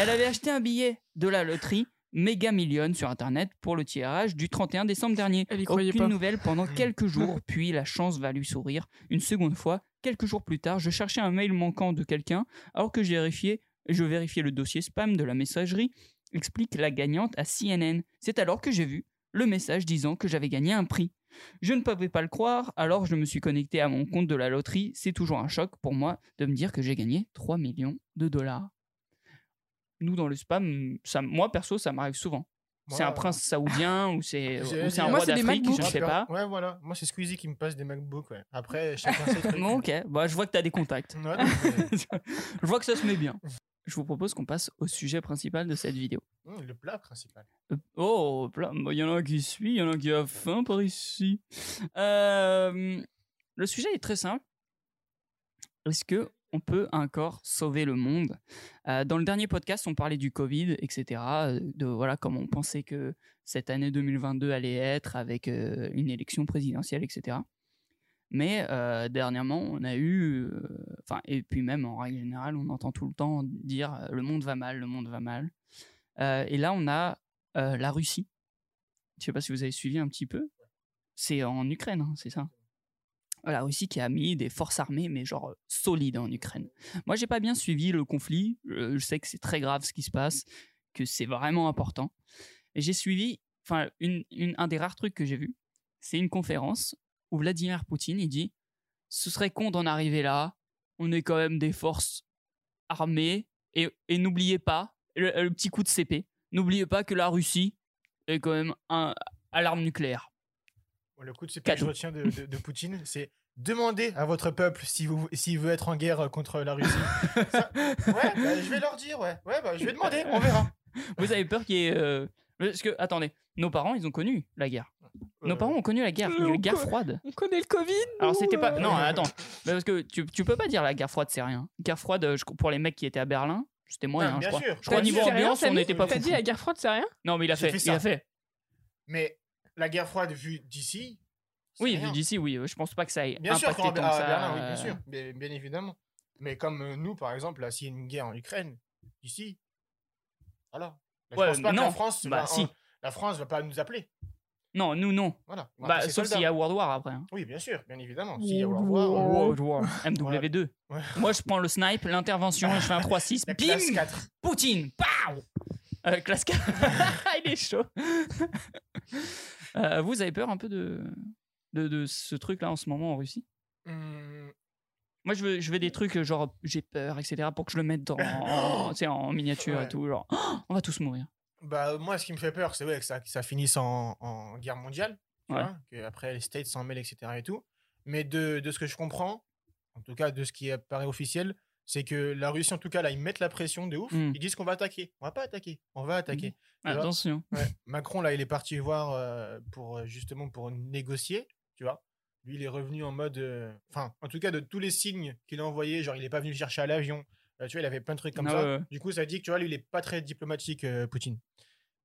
Elle avait acheté un billet de la loterie Mega Million sur Internet pour le tirage du 31 décembre dernier. Elle y croyait Aucune pas. nouvelle pendant (laughs) quelques jours, puis la chance va lui sourire une seconde fois. Quelques jours plus tard, je cherchais un mail manquant de quelqu'un, alors que j'ai vérifié, je vérifiais le dossier spam de la messagerie, explique la gagnante à CNN. C'est alors que j'ai vu le message disant que j'avais gagné un prix. Je ne pouvais pas le croire, alors je me suis connecté à mon compte de la loterie. C'est toujours un choc pour moi de me dire que j'ai gagné 3 millions de dollars. Nous, dans le spam, ça, moi perso, ça m'arrive souvent. c'est un prince saoudien ou c'est (laughs) un roi d'Afrique, je ne sais pas. Ouais, voilà. Moi, c'est Squeezie qui me passe des MacBooks. Ouais. Après, (laughs) chacun ses trucs. Bon, ok, bah, je vois que tu as des contacts. Ouais, (laughs) je vois que ça se met bien. Je vous propose qu'on passe au sujet principal de cette vidéo. hum, le plat principal. Euh, Oh, plein- bah, il y en a un qui suit, il y en a un qui a faim par ici. Euh, le sujet est très simple. Est-ce que on peut encore sauver le monde Euh, Dans le dernier podcast, on parlait du Covid, etc. euh, De voilà comment on pensait que cette année 2022 allait être avec euh, une élection présidentielle, etc. Mais dernièrement, on a eu, et puis même en règle générale, on entend tout le temps dire le monde va mal, le monde va mal. Et là, on a la Russie. Je sais pas si vous avez suivi un petit peu. C'est en Ukraine, hein, c'est ça? La Russie qui a mis des forces armées, mais genre euh, solides en Ukraine. Moi, j'ai pas bien suivi le conflit. Euh, je sais que c'est très grave ce qui se passe, que c'est vraiment important. Et j'ai suivi, enfin, un des rares trucs que j'ai vu, c'est une conférence où Vladimir Poutine il dit ce serait con d'en arriver là. On est quand même des forces armées et, n'oubliez pas le, petit coup de CP. N'oubliez pas que la Russie est quand même à l'arme nucléaire. Bon, le coup de CP que je retiens de, de, de Poutine, c'est demandez à votre peuple s'il vous- s'il veut être en guerre contre la Russie. Ça- ouais, bah, je vais leur dire, ouais. Ouais, bah, je vais demander, on verra. (laughs) Vous avez peur qu'il y ait. euh, Parce que, attendez, nos parents, ils ont connu la guerre. Nos Euh, parents ont connu la guerre, Euh, la guerre quoi froide. On connaît le Covid. Alors, nous, c'était pas. euh. Non, attends. Mais parce que tu, tu peux pas dire la guerre froide, c'est rien. Guerre froide, euh, je- pour les mecs qui étaient à Berlin, c'était moyen, Ah, je bien crois. sûr. Je crois T'as dit niveau c'est rien, ambiance, on Samy n'était pas T'as fou. dit la guerre froide, c'est rien Non, mais il a J'ai fait. fait il a fait. Mais la guerre froide vue d'ici. Oui, rien. vu d'ici, oui. Je pense pas que ça ait Bien sûr, impacté quand tant à que ça. Berlin, oui, bien sûr, bien, bien évidemment. Mais comme euh, nous, par exemple, là, s'il y a une guerre en Ukraine, ici, voilà. Là, Ouais, je pense pas que non. la France, Bah, va, si. la France va pas nous appeler. Non, nous, non. Voilà. Bah, sauf s'il y a World War après. hein. Oui, bien sûr, bien évidemment. S'il y a World War, euh, World War. MW2. (laughs) Ouais. Moi, je prends le snipe, l'intervention, je fais un 3-6. la Bim classe 4. Poutine Pow euh, Classe 4. (laughs) Il est chaud. Euh, vous avez peur un peu de, de, de ce truc-là en ce moment en Russie? Hum, Moi, je veux, je veux des trucs euh, genre j'ai peur, etc. pour que je le mette dans, (laughs) en, en miniature et tout. Genre, oh, (gasps) on va tous mourir. bah, moi, ce qui me fait peur, c'est ouais, que, ça, que ça finisse en, en guerre mondiale. Ouais. vois, que après, les States s'en mêlent, etc. Et tout. Mais de, de ce que je comprends, en tout cas de ce qui apparaît officiel, c'est que la Russie, en tout cas, là, ils mettent la pression de ouf. Mm. Ils disent qu'on va attaquer. On va pas attaquer. On va attaquer. Tu vois Attention. Ouais. (laughs) Macron, là, il est parti voir euh, pour euh, justement pour négocier, tu vois. Lui, il est revenu en mode. euh, Enfin, en tout cas, de tous les signes qu'il a envoyés, genre, il est pas venu le chercher à l'avion. euh, tu vois, il avait plein de trucs comme Ah ça. ouais. Du coup, ça dit que, tu vois, lui, il est pas très diplomatique, Poutine.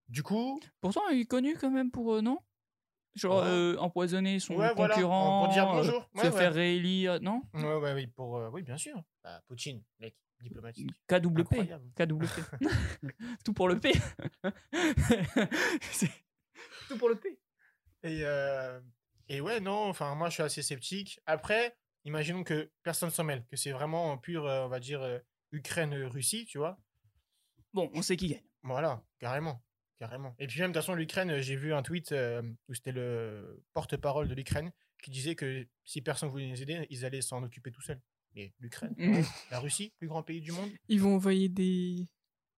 Du coup, Pourtant, il est connu quand même pour. non? Genre euh, empoisonner son Ouais, voilà, concurrent. pour dire euh, se Ouais, faire réélire. Non? Ouais, ouais, oui, pour, euh, oui, bien sûr. Bah, Poutine, mec, diplomatique. KWP. KWP. (laughs) (laughs) Tout pour le P. (laughs) Tout pour le P. Et, euh, et ouais, non, enfin, moi, je suis assez sceptique. Après, imaginons que personne s'en mêle, que c'est vraiment en pur, on va dire, Ukraine-Russie, tu vois. Bon, on sait qui gagne. Voilà, carrément. Carrément. Et puis même, de toute façon, l'Ukraine, euh, j'ai vu un tweet euh, où c'était le porte-parole de l'Ukraine qui disait que si personne voulait les aider, ils allaient s'en occuper tout seuls. Mais l'Ukraine, Mm. la Russie, plus grand pays du monde. Ils vont envoyer des.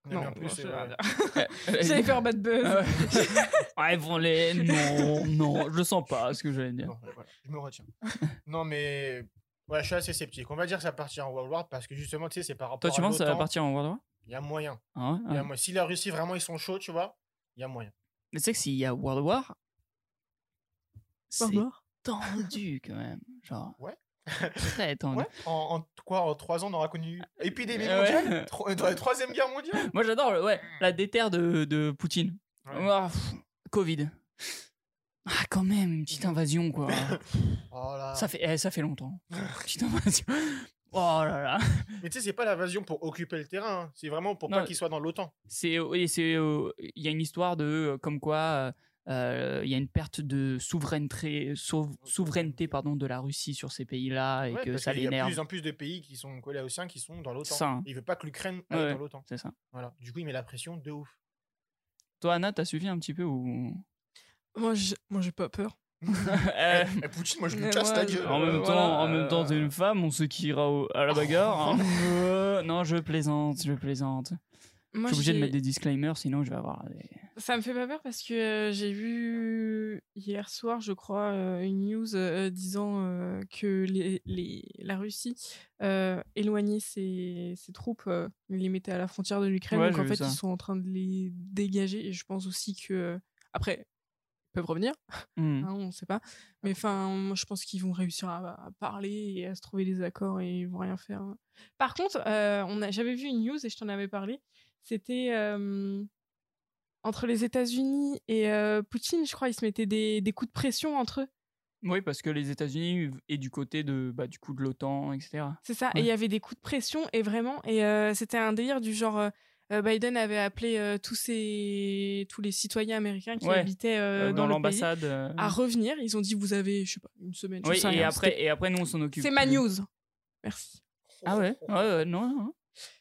mais Non, en plus, non, (laughs) J'allais faire bad buzz. Ah ouais. Vont les. Non, non, je le sens pas ce que j'allais dire. non, voilà, je me retiens. non, mais ouais, je suis assez sceptique. On va dire que ça partira en World War parce que justement, tu sais, c'est par rapport Toi, tu à penses que ça va partir en World War? Il y a moyen. Ah ouais Il y a Ah. mo- Si la Russie, vraiment, ils sont chauds, tu vois, il y a moyen. Mais tu sais que s'il y a World War, c'est tendu (laughs) quand même. Genre. Ouais. Très (laughs) tendu. Ouais. En, en quoi En trois ans, on aura connu épidémie Euh, ouais. mondiale? Tro- euh, dans la troisième guerre mondiale? (laughs) Moi, j'adore ouais, la déterre de, de Poutine. Ouais. Pff, Covid. Ah, quand même, une petite invasion, quoi. Oh là. ça, fait, eh, ça fait longtemps. Petite invasion. Oh là là. (laughs) Mais tu sais, c'est pas l'invasion pour occuper le terrain, hein. c'est vraiment pour Non. pas qu'il soit dans l'OTAN. C'est, euh, il y a une histoire de euh, comme quoi euh, euh, il y a une perte de souveraineté, sauv- souveraineté pardon, de la Russie sur ces pays-là et Ouais, que parce ça qu'il y a l'énerve. plus en plus de pays qui sont collés aux siens qui sont dans l'OTAN. Il veut pas que l'Ukraine aille Ouais, dans l'OTAN. C'est ça. Voilà. Du coup, il met la pression de ouf. Toi, Anna, t'as suivi un petit peu ou? Moi, j'ai moi, j'ai pas peur. Euh, Eh, Poutine, moi je lui casse la gueule. En même Euh, temps, voilà, en même temps, t'es une femme, on sait qui ira au- à la bagarre. hein. (laughs) Euh, non, je plaisante, je plaisante. Je suis obligé de mettre des disclaimers, sinon je vais avoir des. Ça me fait pas peur parce que euh, j'ai vu hier soir, je crois, euh, une news euh, disant euh, que les, les- la Russie euh, éloignait ses, ses troupes, euh, les mettait à la frontière de l'Ukraine. Ouais, donc en fait, ça. ils sont en train de les dégager. Et je pense aussi que. euh, après, peuvent revenir, Hmm. hein, on ne sait pas. Mais enfin, moi, je pense qu'ils vont réussir à, à parler et à se trouver des accords et ils vont rien faire. Par contre, euh, on a- j'avais vu une news et je t'en avais parlé. C'était euh, entre les États-Unis et euh, Poutine, je crois, ils se mettaient des, des coups de pression entre eux. Oui, parce que les États-Unis est du côté de, bah, du coup de l'OTAN, etc. C'est ça. Ouais. Et il y avait des coups de pression et vraiment, et c'était un délire du genre. Euh, Biden avait appelé euh, tous ces tous les citoyens américains qui Ouais. habitaient euh, Euh, dans, l'ambassade. euh, à revenir. Ils ont dit vous avez je sais pas une semaine. je Oui, sais et rien, après, et après, nous, on s'en occupe. C'est ma plus. news. Merci. Ah ouais, ouais, ouais, non, non.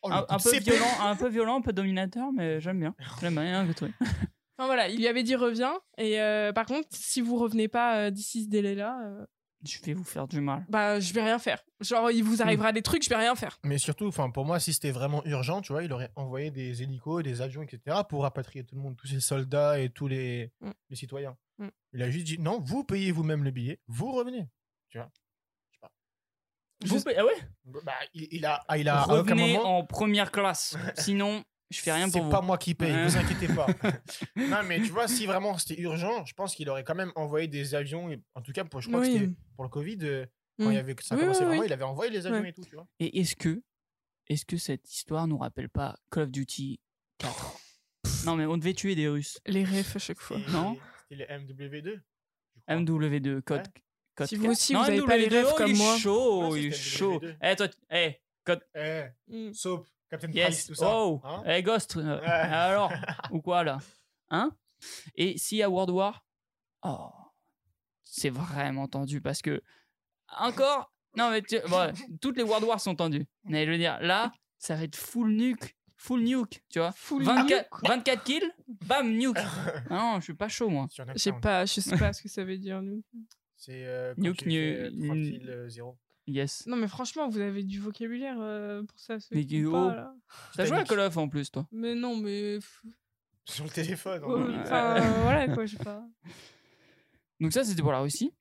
Oh, un, peu violent, un peu violent, un peu dominateur, mais j'aime bien. J'aime bien le truc. Enfin voilà, il lui avait dit reviens. Et euh, par contre, si vous revenez pas euh, d'ici ce délai-là, euh, Je vais vous faire du mal. bah je vais rien faire. Genre il vous arrivera des trucs, je vais rien faire. Mais surtout, enfin, pour moi, si c'était vraiment urgent, tu vois, il aurait envoyé des hélicos, des avions, etc., pour rapatrier tout le monde, tous ces soldats et tous les, Mm. les citoyens. Mm. Il a juste dit non, vous payez vous-même le billet, vous revenez. Tu vois Je sais pas. Vous, ah ouais Bah, il, il a, ah, il a à aucun Revenez moment. en première classe. (laughs) Sinon, je fais rien pour C'est vous. pas moi qui paye, Ouais. vous inquiétez pas. (laughs) non, mais tu vois, si vraiment c'était urgent, je pense qu'il aurait quand même envoyé des avions. et- En tout cas, pour, je crois que Oui. c'était pour le Covid, euh, quand Mm. il y avait, ça Oui, commençait oui, vraiment, oui. il avait envoyé les avions Ouais. et tout, tu vois. Et est-ce que, est-ce que cette histoire nous rappelle pas Call of Duty 4 Non, mais on devait tuer des Russes. Les refs à chaque fois. Non. C'était les MW2. je crois. MW2, code. Ouais. code Si 4. vous aussi, Non, vous avez pas les MW2, refs oh, comme il est moi. chaud, il est chaud. MW2. Eh, toi, eh, code. Eh, Mm. Soap, Captain Yes. Price, tout ça. Oh, hein. eh, Ghost. euh, Ouais. (laughs) Alors, (laughs) ou quoi là? Hein? Et s'il y a World War, oh, c'est vraiment tendu parce que encore. Non, mais tu- bon, (laughs) toutes les World War sont tendues. Mais je veux dire, là, ça va être full nuke. Full nuke, tu vois. Full 24, nuke? 24 kills, bam, nuke. Ah non, je suis pas chaud, moi. Je sais pas, je sais pas ce que ça veut dire. C'est euh, Nuke, tu fais, nu- euh, 30 kills, euh, zéro. Yes. Non, mais franchement, vous avez du vocabulaire euh, pour ça. Mais oh. pas, là. T'as joué à. Call of en plus, toi Mais non, mais. Sur le téléphone. Ouais. Enfin, euh, voilà quoi, je sais pas. (laughs) Donc ça, c'était pour la Russie.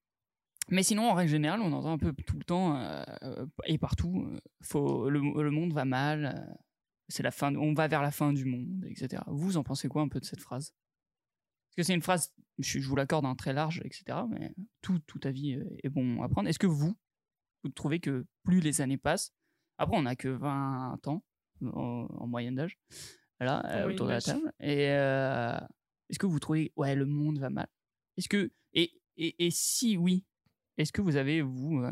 Mais sinon, en règle générale, on entend un peu tout le temps euh, et partout, faut, le, le monde va mal, c'est la fin, on va vers la fin du monde, etc. Vous en pensez quoi un peu de cette phrase? Parce que c'est une phrase, je, je vous l'accorde, hein, très large, etc. Mais tout, tout avis est bon à prendre. Est-ce que vous, vous trouvez que plus les années passent, après on n'a que 20 ans en, en moyenne d'âge, là, euh, autour de la table, et euh, est-ce que vous trouvez, ouais, le monde va mal? Est-ce que, et, et, et si oui, est-ce que vous avez, vous, euh,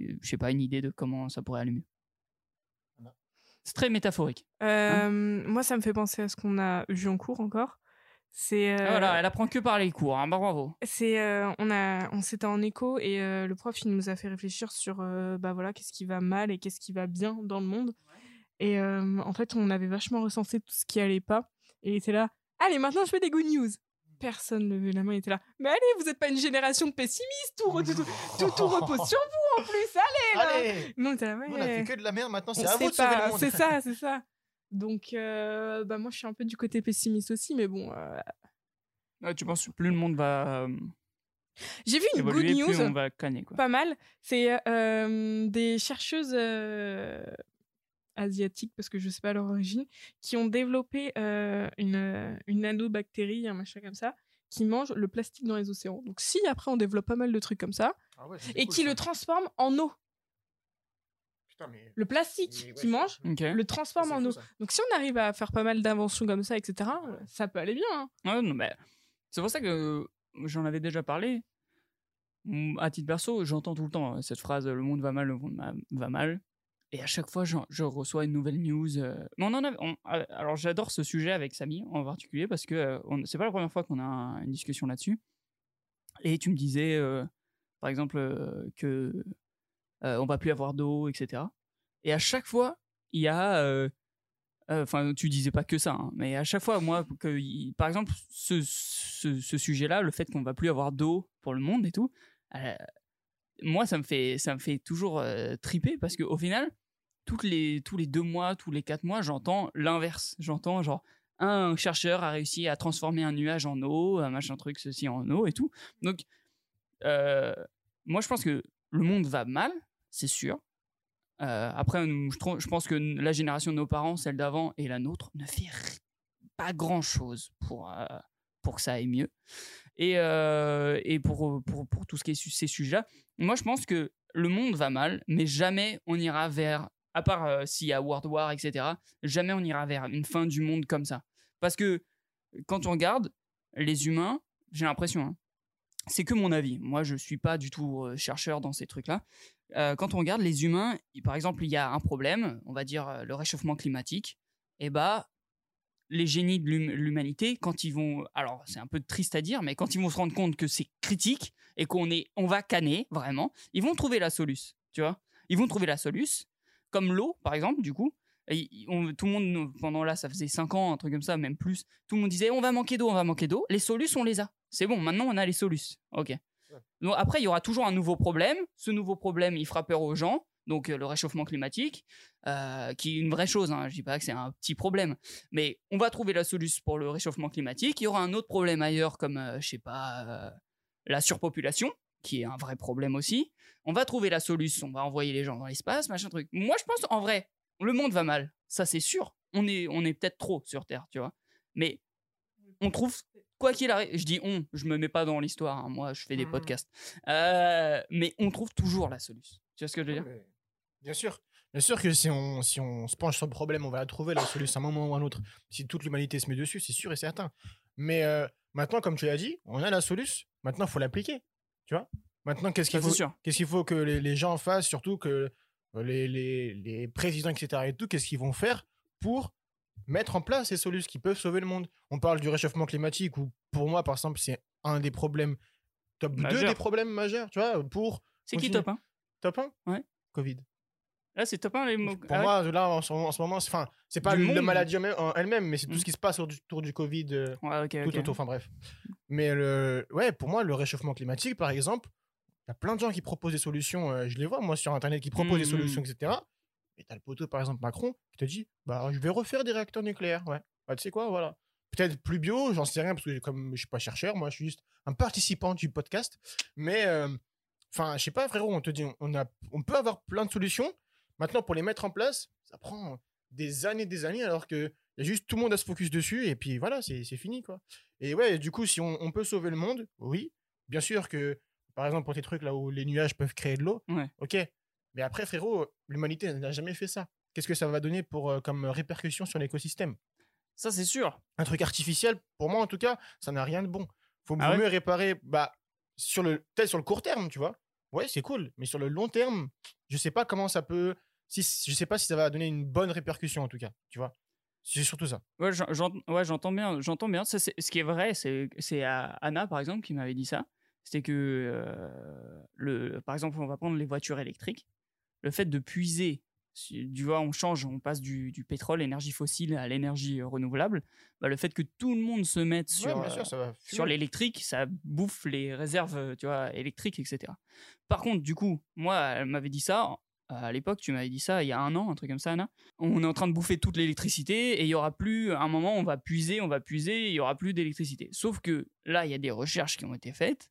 euh, je sais pas, une idée de comment ça pourrait aller mieux? C'est très métaphorique. Euh, Moi, ça me fait penser à ce qu'on a vu en cours encore. C'est. euh, Ah, voilà, elle apprend que par les cours, hein, bah, bravo. C'est euh, on a on s'était en écho et euh, le prof il nous a fait réfléchir sur euh, bah voilà qu'est-ce qui va mal et qu'est-ce qui va bien dans le monde et euh, en fait on avait vachement recensé tout ce qui allait pas et il était là allez maintenant je fais des good news personne ne levait la main il était là mais allez vous êtes pas une génération de pessimistes tout, re- tout, tout, (laughs) tout, tout repose sur vous en plus allez là Allez non on a fait que de la merde maintenant, c'est à vous de sauver le monde. c'est ça c'est ça donc euh, bah moi je suis un peu du côté pessimiste aussi mais bon euh, tu penses que plus le monde va euh, j'ai vu une good évoluer, news plus on va canner, quoi. pas mal. C'est euh, des chercheuses euh, asiatiques, parce que je sais pas leur origine, qui ont développé euh, une, une nanobactérie, un machin comme ça, qui mange le plastique dans les océans. Donc si après on développe pas mal de trucs comme ça, Ah ouais, et cool, qui ça. le transforme en eau. Putain, mais. Le plastique mais qu'ils ouais, mangent Ok. le transforme en eau. ça. Donc si on arrive à faire pas mal d'inventions comme ça, etc., ça peut aller bien. hein. Ouais, non, mais c'est pour ça que j'en avais déjà parlé. Mm, À titre perso, j'entends tout le temps euh, cette phrase le monde va mal, le monde va mal. Et à chaque fois, je reçois une nouvelle news. euh, Mais on en a, on- euh, alors, j'adore ce sujet avec Samy en particulier parce que euh, on- c'est pas la première fois qu'on a un- une discussion là-dessus. Et tu me disais, euh, par exemple, euh, que on va plus avoir d'eau, etc. Et à chaque fois, il y a euh, euh, Enfin, tu disais pas que ça, hein, mais à chaque fois, moi, que, par exemple, ce, ce, ce sujet-là, le fait qu'on va plus avoir d'eau pour le monde et tout, euh, moi, ça me fait, ça me fait toujours euh, triper parce qu'au final, toutes les, tous les deux mois, tous les quatre mois, j'entends l'inverse. J'entends genre un chercheur a réussi à transformer un nuage en eau, un machin truc, ceci en eau et tout. Donc, euh, moi, je pense que le monde va mal, c'est sûr. Euh, après, je, pense que la génération de nos parents, celle d'avant et la nôtre, ne fait pas grand-chose pour, euh, pour que ça aille mieux. Et, euh, et pour, pour, pour tout ce qui est su- ces sujets-là, moi, je pense que le monde va mal, mais jamais on ira vers, à part s'il y a World War, etc., jamais on ira vers une fin du monde comme ça. Parce que quand on regarde, les humains, j'ai l'impression, hein, c'est que mon avis. Moi, je suis pas du tout chercheur dans ces trucs-là. Euh, quand on regarde les humains, par exemple, il y a un problème, on va dire euh, le réchauffement climatique, et bah les génies de l'hum- l'humanité, quand ils vont, alors c'est un peu triste à dire, mais quand ils vont se rendre compte que c'est critique et qu'on est, on va canner vraiment, ils vont trouver la solution, tu vois. Ils vont trouver la solution, comme l'eau, par exemple, du coup. Tout le monde, pendant là, ça faisait 5 ans, un truc comme ça, même plus, tout le monde disait on va manquer d'eau, on va manquer d'eau. Les solutions, on les a. C'est bon, maintenant on a les solutions. Ok. Donc après, il y aura toujours un nouveau problème. Ce nouveau problème, il fera peur aux gens. Donc euh, le réchauffement climatique, euh, qui est une vraie chose. Hein. Je dis pas que c'est un petit problème, mais on va trouver la solution pour le réchauffement climatique. Il y aura un autre problème ailleurs, comme euh, je sais pas, euh, la surpopulation. qui est un vrai problème aussi. On va trouver la solution, on va envoyer les gens dans l'espace, machin truc. Moi, je pense, en vrai, le monde va mal. Ça, c'est sûr. On est, on est peut-être trop sur Terre, tu vois. Mais on trouve, quoi qu'il arrive, je dis on, je me mets pas dans l'histoire, hein, moi, je fais des Mhm. podcasts. Euh, mais on trouve toujours la solution. Tu vois ce que je veux dire? Bien sûr. Bien sûr que si on, si on se penche sur le problème, on va la trouver la solution à un moment ou à un autre. Si toute l'humanité se met dessus, c'est sûr et certain. Mais euh, maintenant, comme tu l'as dit, on a la solution. Maintenant, il faut l'appliquer. Tu vois? Maintenant, qu'est-ce qu'il faut, qu'est-ce qu'il faut que les, les gens fassent, surtout que euh, les, les, les présidents, etc. et tout, qu'est-ce qu'ils vont faire pour mettre en place ces solutions qui peuvent sauver le monde On parle du réchauffement climatique, où pour moi, par exemple, c'est un des problèmes, top 2 Majeur. des problèmes majeurs, tu vois, pour C'est qui top 1 top 1 Ouais. Covid. Là, c'est top 1 les mots. Pour Ah moi, là, en ce moment, en ce moment, c'est, enfin, c'est pas la maladie en même- en elle-même, mais c'est tout Mm. ce qui se passe autour du Covid, euh, Ouais, tout autour. Enfin bref. Mais le, ouais, pour moi, le réchauffement climatique, par exemple, il y a plein de gens qui proposent des solutions. euh, je les vois, moi, sur Internet, qui proposent des Mm, solutions, etc. Et t'as le poteau, par exemple, Macron, qui te dit, bah, je vais refaire des réacteurs nucléaires. Ouais. Bah, tu sais quoi, voilà. Peut-être plus bio, j'en sais rien, parce que comme je suis pas chercheur, moi, je suis juste un participant du podcast. Mais, euh, enfin, je sais pas, frérot, on te dit, on, a, on peut avoir plein de solutions. Maintenant, pour les mettre en place, ça prend des années, des années, alors que y a juste tout le monde à se focus dessus, et puis voilà, c'est c'est fini, quoi. Et ouais, du coup, si on, on peut sauver le monde, oui. Bien sûr que, par exemple, pour tes trucs là où les nuages peuvent créer de l'eau, Ouais. ok. Mais après, frérot, l'humanité n'a jamais fait ça. Qu'est-ce que ça va donner pour, euh, comme répercussion sur l'écosystème? Ça, c'est sûr. Un truc artificiel, pour moi en tout cas, ça n'a rien de bon. Faut Ah ouais? mieux réparer, bah, sur le, peut-être sur le court terme, tu vois. Ouais, c'est cool. Mais sur le long terme, je sais pas comment ça peut. Si, je sais pas si ça va donner une bonne répercussion en tout cas, tu vois. C'est surtout ça. Ouais, j'en- j'en- ouais, j'entends bien. J'entends bien. Ça, c'est- ce qui est vrai, c'est Anna, par exemple, qui m'avait dit ça. C'était que, euh, le, par exemple, on va prendre les voitures électriques. Le fait de puiser, tu vois, on change, on passe du, du pétrole, énergie fossile, à l'énergie euh, renouvelable. Bah, le fait que tout le monde se mette sur, ouais, bien sûr, euh, sur l'électrique, ça bouffe les réserves, euh, tu vois, électriques, etc. Par contre, du coup, moi, elle m'avait dit ça. À l'époque, tu m'avais dit ça il y a un an, un truc comme ça, Anna. On est en train de bouffer toute l'électricité et il y aura plus, à un moment, on va puiser, on va puiser, il y aura plus d'électricité. Sauf que là, il y a des recherches qui ont été faites.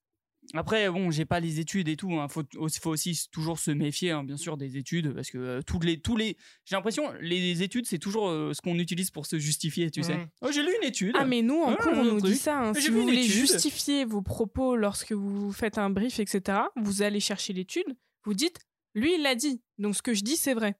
Après, bon, j'ai pas les études et tout. Il faut, faut aussi toujours se méfier, hein, bien sûr, des études parce que euh, toutes les, tous les, j'ai l'impression, les études, c'est toujours euh, ce qu'on utilise pour se justifier, tu sais. Mhm. Oh, j'ai lu une étude. Ah, mais nous, en cours, on nous truc. dit ça. hein. Si vous voulez étude. justifier vos propos lorsque vous faites un brief, etc., vous allez chercher l'étude, vous dites, lui, il l'a dit. Donc, ce que je dis, c'est vrai.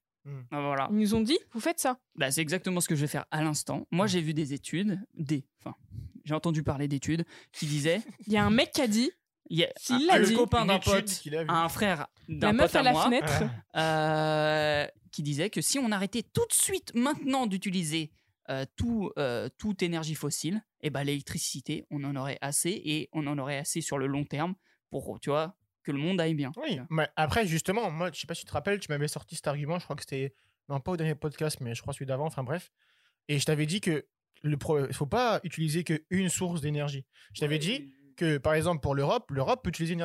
Ah, voilà. Ils nous ont dit, vous faites ça. Bah, c'est exactement ce que je vais faire à l'instant. Moi, j'ai vu des études, des, enfin, j'ai entendu parler d'études qui disaient, Il y a un mec qui a dit, il y a S'il un- l'a le dit. copain d'un pote, qu'il a vue. un frère d'un pote à à la moi, fenêtre. Euh, qui disait que si on arrêtait tout de suite maintenant d'utiliser euh, tout, euh, toute énergie fossile, et ben l'électricité, on en aurait assez et on en aurait assez sur le long terme pour, tu vois, que le monde aille bien. Oui, mais après, justement, moi, je sais pas si tu te rappelles, tu m'avais sorti cet argument, je crois que c'était, non pas au dernier podcast, mais je crois celui d'avant, enfin bref. Et je t'avais dit que le pro... faut pas utiliser qu'une source d'énergie. Je t'avais dit que, par exemple, pour l'Europe, l'Europe peut utiliser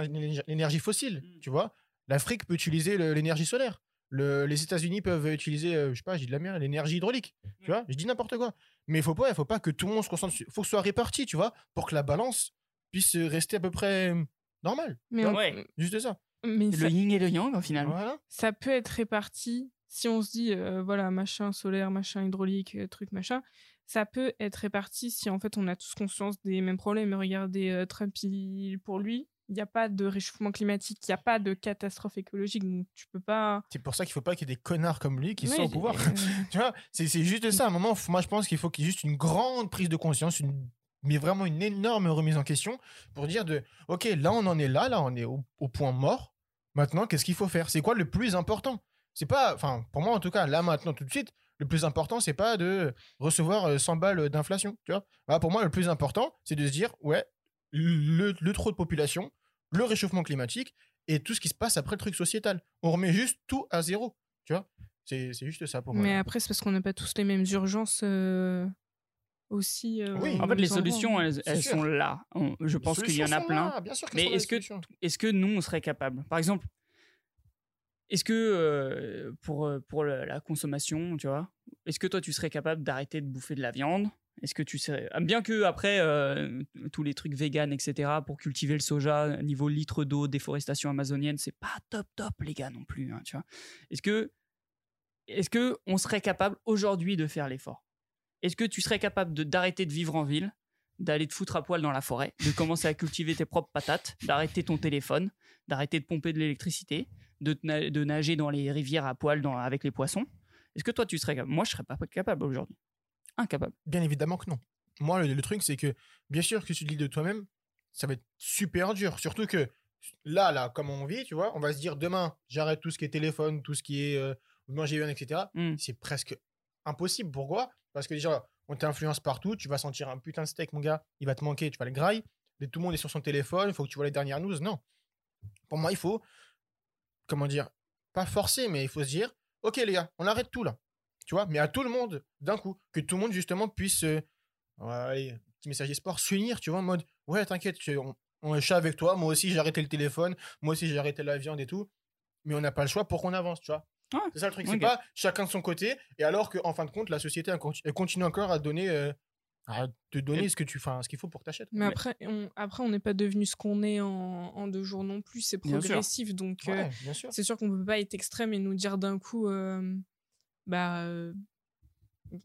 l'énergie- fossile, Mm. tu vois. L'Afrique peut utiliser le- l'énergie solaire. Le- les États-Unis peuvent utiliser, euh, je sais pas, j'ai de la merde, l'énergie hydraulique. Tu vois, je dis n'importe quoi. Mais il faut pas, il faut pas que tout le monde se concentre. Il faut que ce soit réparti, tu vois, pour que la balance puisse rester à peu près euh, normale. Mais, on-. Ouais. Juste ça. mais Le ça, yin et le yang, finalement. Voilà. ça peut être réparti si on se dit, euh, voilà, machin solaire, machin hydraulique, truc, machin. Ça peut être réparti si en fait on a tous conscience des mêmes problèmes. Regardez euh, Trump, il- pour lui, il n'y a pas de réchauffement climatique, il n'y a pas de catastrophe écologique, donc tu peux pas. C'est pour ça qu'il faut pas qu'il y ait des connards comme lui qui Ouais, sont au pouvoir. euh, (laughs) tu vois, c'est juste ça. À un moment, moi, je pense qu'il faut qu'il y ait juste une grande prise de conscience, une, mais vraiment une énorme remise en question pour dire de, ok, là, on en est là, là, on est au, au point mort. Maintenant, qu'est-ce qu'il faut faire? C'est quoi le plus important? C'est pas, enfin, pour moi, en tout cas, là, maintenant, tout de suite, le plus important, c'est pas de recevoir euh, 100 balles d'inflation, tu vois. Pour moi, le plus important, c'est de se dire, ouais, le, le trop de population, le réchauffement climatique et tout ce qui se passe après le truc sociétal. On remet juste tout à zéro, tu vois. C'est c'est juste ça pour moi. Mais après, c'est parce qu'on n'a pas tous les mêmes urgences euh, aussi. euh, Oui. En fait, les solutions, elles, sont là. Je pense qu'il y en a plein. Bien sûr Mais est-ce que, est-ce que nous, on serait capable Par exemple, est-ce que euh, pour, euh, pour la consommation, tu vois, est-ce que toi, tu serais capable d'arrêter de bouffer de la viande? Est-ce que tu sais ah, Bien que après euh, tous les trucs vegan, etc. pour cultiver le soja, niveau litre d'eau, déforestation amazonienne, c'est pas top top les gars non plus. hein, tu vois Est-ce que est-ce que on serait capable aujourd'hui de faire l'effort? Est-ce que tu serais capable d'arrêter de vivre en ville, d'aller te foutre à poil dans la forêt, de commencer à cultiver tes propres patates, d'arrêter ton téléphone, d'arrêter de pomper de l'électricité, de, te na- de nager dans les rivières à poil dans- avec les poissons Est-ce que toi tu serais capable Moi je serais pas capable aujourd'hui. Incapable. Bien évidemment que non. Moi, le, le truc, c'est que, bien sûr, que tu te dis de toi-même, ça va être super dur. Surtout que là, là, comme on vit, tu vois, on va se dire demain, j'arrête tout ce qui est téléphone, tout ce qui est euh, manger bien, etc. C'est presque impossible. Pourquoi? Parce que déjà, on t'influence partout. Tu vas sentir un putain de steak, mon gars. Il va te manquer, tu vas le grailler. Et Tout le monde est sur son téléphone. Il faut que tu vois les dernières news. Non. Pour moi, il faut, comment dire, pas forcer, mais il faut se dire, ok, les gars, on arrête tout là. Tu vois, mais à tout le monde, d'un coup. Que tout le monde, justement, puisse, euh, ouais, petit message des sports, s'unir, tu vois, en mode, ouais, t'inquiète, on, on est chat avec toi. Moi aussi, j'ai arrêté le téléphone. Moi aussi, j'ai arrêté la viande et tout. Mais on n'a pas le choix pour qu'on avance, tu vois. C'est ça le truc, c'est pas chacun de son côté, et alors qu'en fin de compte, la société elle continue encore à donner, euh, à te donner Et- ce que tu, ce qu'il faut pour que t'achètes. Mais après, on après, on n'est pas devenu ce qu'on est en, en deux jours non plus. C'est Bien sûr. progressif. Donc, euh, Ouais, c'est sûr qu'on peut pas être extrême et nous dire d'un coup, euh, bah, euh,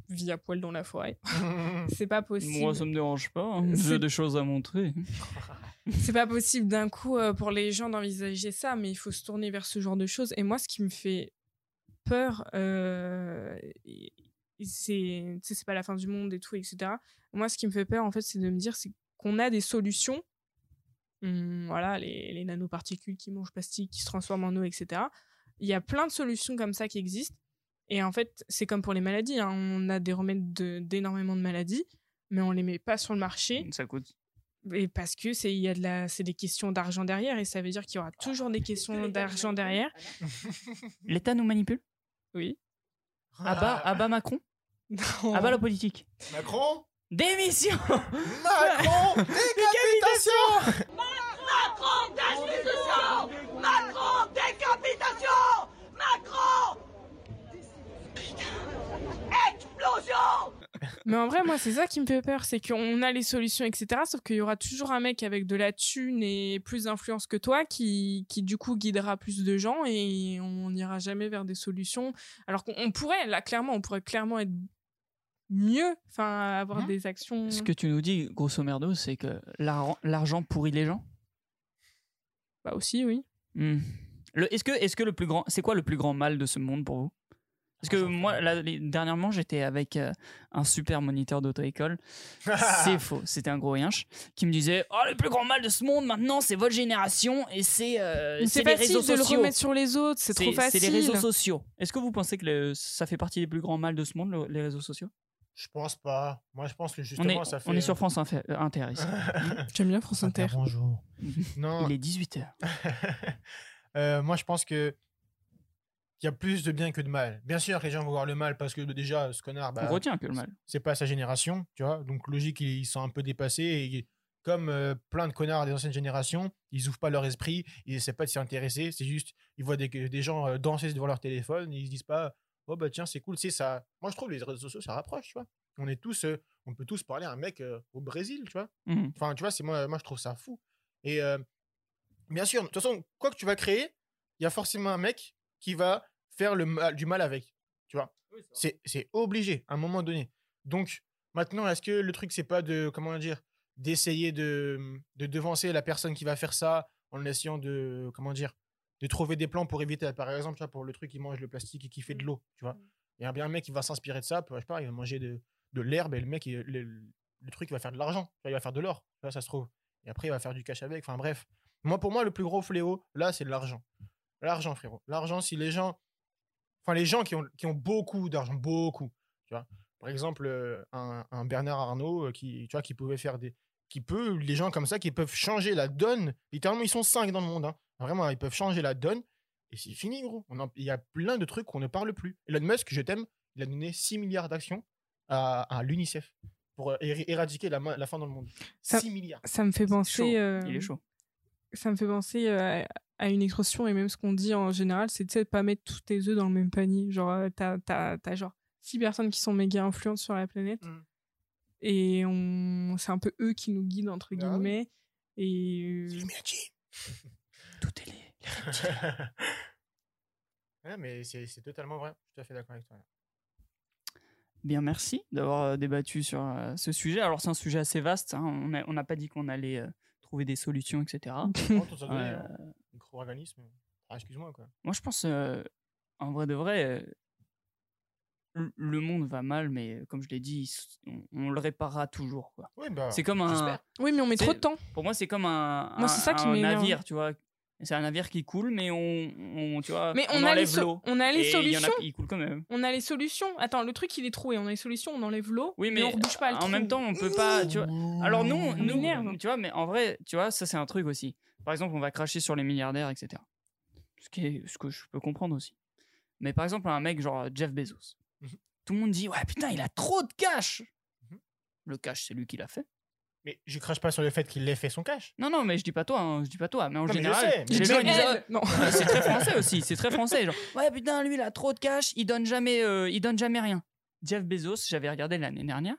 vis à poil dans la forêt. (laughs) c'est pas possible. Moi ça me dérange pas. hein. (laughs) J'ai des choses à montrer. (laughs) C'est pas possible d'un coup euh, pour les gens d'envisager ça, mais il faut se tourner vers ce genre de choses. Et moi, ce qui me fait peur, euh, et c'est c'est pas la fin du monde et tout, etc. Moi, ce qui me fait peur, en fait, c'est de me dire c'est qu'on a des solutions. Hum, voilà, les, les nanoparticules qui mangent plastique, qui se transforment en eau, etc. Il y a plein de solutions comme ça qui existent. Et en fait, c'est comme pour les maladies. hein. On a des remèdes de- d'énormément de maladies, mais on les met pas sur le marché. Ça coûte. Et parce que c'est il y a de la c'est des questions d'argent derrière et ça veut dire qu'il y aura toujours des questions (laughs) d'argent derrière. L'État nous manipule? Oui. À bas, à bas Macron? Non. À bas la politique. Macron Démission. Macron (laughs) Décapitation Macron destitution Macron décapitation Macron Putain Explosion Mais en vrai moi c'est ça qui me fait peur, c'est qu'on a les solutions etc. Sauf qu'il y aura toujours un mec avec de la thune et plus d'influence que toi qui qui du coup guidera plus de gens et on n'ira jamais vers des solutions. Alors qu'on on pourrait là clairement on pourrait clairement être mieux, enfin avoir Mhm. des actions. Ce que tu nous dis, grosso merdo, c'est que l'ar- l'argent pourrit les gens? Bah aussi oui. Le- Est-ce que, est-ce que le plus grand, c'est quoi le plus grand mal de ce monde pour vous? Parce que L'argent moi, là, dernièrement, j'étais avec euh, un super moniteur d'auto-école. (laughs) c'est faux, c'était un gros yinche qui me disait Oh, le plus grand mal de ce monde maintenant, c'est votre génération et c'est euh, c'est C'est les facile réseaux de le sociaux. remettre sur les autres, c'est trop facile. C'est les réseaux sociaux. Est-ce que vous pensez que le- ça fait partie des plus grands mal de ce monde, le- les réseaux sociaux? Je pense pas. Moi, je pense que on justement, est, ça fait. on est sur France Inter, euh, Inter ici. (laughs) J'aime bien France Inter. Bonjour. (laughs) non, Il est 18h. (laughs) Euh, moi, je pense que il y a plus de bien que de mal. Bien sûr, les gens vont voir le mal parce que déjà, ce connard, bah, on retient que le mal. c'est pas sa génération, tu vois. Donc, logique, ils sont un peu dépassés. Et comme euh, plein de connards des anciennes générations, ils ouvrent pas leur esprit, ils essaient pas de s'y intéresser. C'est juste, ils voient des, des gens euh, danser devant leur téléphone, et ils se disent pas, oh bah tiens, c'est cool. C'est ça. Moi, je trouve les réseaux sociaux, ça rapproche, tu vois. On est tous, euh, on peut tous parler à un mec euh, au Brésil, tu vois. Mhm. Enfin, tu vois, c'est moi, moi, je trouve ça fou. Et euh, bien sûr, de toute façon, quoi que tu vas créer, il y a forcément un mec qui va faire le mal, du mal avec. Tu vois, c'est c'est obligé à un moment donné. Donc, maintenant, est-ce que le truc, c'est pas de, comment dire, d'essayer de, de devancer la personne qui va faire ça en essayant de, comment dire, de trouver des plans pour éviter, par exemple, tu vois, pour le truc qui mange le plastique et qui fait de l'eau, tu vois. Il y a bien un mec qui va s'inspirer de ça, je sais pas, il va manger de, de l'herbe et le mec, il- le, le truc, il va faire de l'argent, il va faire de l'or, ça se trouve. Et après, il va faire du cash avec. Enfin, bref. Moi, pour moi, le plus gros fléau, là, c'est l'argent. L'argent, frérot. L'argent, si les gens. Enfin, les gens qui ont, qui ont beaucoup d'argent, beaucoup. Tu vois. Par exemple, euh, un, un Bernard Arnault euh, qui, tu vois, qui pouvait faire des. Qui peut. Les gens comme ça qui peuvent changer la donne. Littéralement, ils sont cinq dans le monde. hein. Vraiment, ils peuvent changer la donne. Et c'est fini, gros. On en- Il y a plein de trucs qu'on ne parle plus. Elon Musk, je t'aime, il a donné 6 milliards d'actions à, à l'UNICEF pour euh, éradiquer la, ma- la faim dans le monde. Ça- 6 milliards. Ça me fait penser. euh, Il est chaud. Ça me fait penser euh, à une expression et même ce qu'on dit en général, c'est de pas mettre tous tes œufs dans le même panier. Genre, t'as, genre six personnes qui sont méga influentes sur la planète. Mm. Et on... c'est un peu eux qui nous guident, entre Ah oui. guillemets. Et. (laughs) Tout est les, les reptiles. (laughs) Ouais, mais c'est c'est totalement vrai. Je suis tout à fait d'accord avec toi. Bien, merci d'avoir euh, débattu sur euh, ce sujet. Alors, c'est un sujet assez vaste. hein. On n'a pas dit qu'on allait euh, trouver des solutions, etc. (laughs) Euh. Micro-organisme. Ah, excuse-moi, quoi. moi, je pense, euh, en vrai de vrai, euh, le- monde va mal, mais comme je l'ai dit, on, on le réparera toujours. quoi. Oui, bah. C'est comme un. j'espère. oui, mais on met C'est- trop de temps. Pour moi, c'est comme un, Moi, c'est un- ça qui un m'énerve. navire, tu vois. C'est un navire qui coule, mais on, on- tu vois, Mais on, on, a les, enlève so- l'eau. on a les Et il y en a solutions. quand même. On a les solutions. Attends, le truc il est troué. On a les solutions. On enlève l'eau. Oui, mais on rebouche pas le en trou. même temps, on peut pas. Tu vois, Alors non, nous, m'énerve. tu vois, mais en vrai, tu vois, ça c'est un truc aussi. Par exemple, on va cracher sur les milliardaires, etc. Ce, qui est, ce que je peux comprendre aussi. Mais par exemple, un mec genre Jeff Bezos. Mhm. Tout le monde dit, ouais, putain, il a trop de cash. Mhm. Le cash, c'est lui qui l'a fait. Mais je crache pas sur le fait qu'il ait fait son cash. Non, non, mais je dis pas toi, hein, je dis pas toi, mais en Non, mais je général, sais, mais les Je gens dis ils disent, elle. Non. ah, c'est très français aussi, c'est très français, genre, (laughs) ouais, putain, lui, il a trop de cash, il donne jamais, euh, il donne jamais rien. Jeff Bezos, j'avais regardé l'année dernière,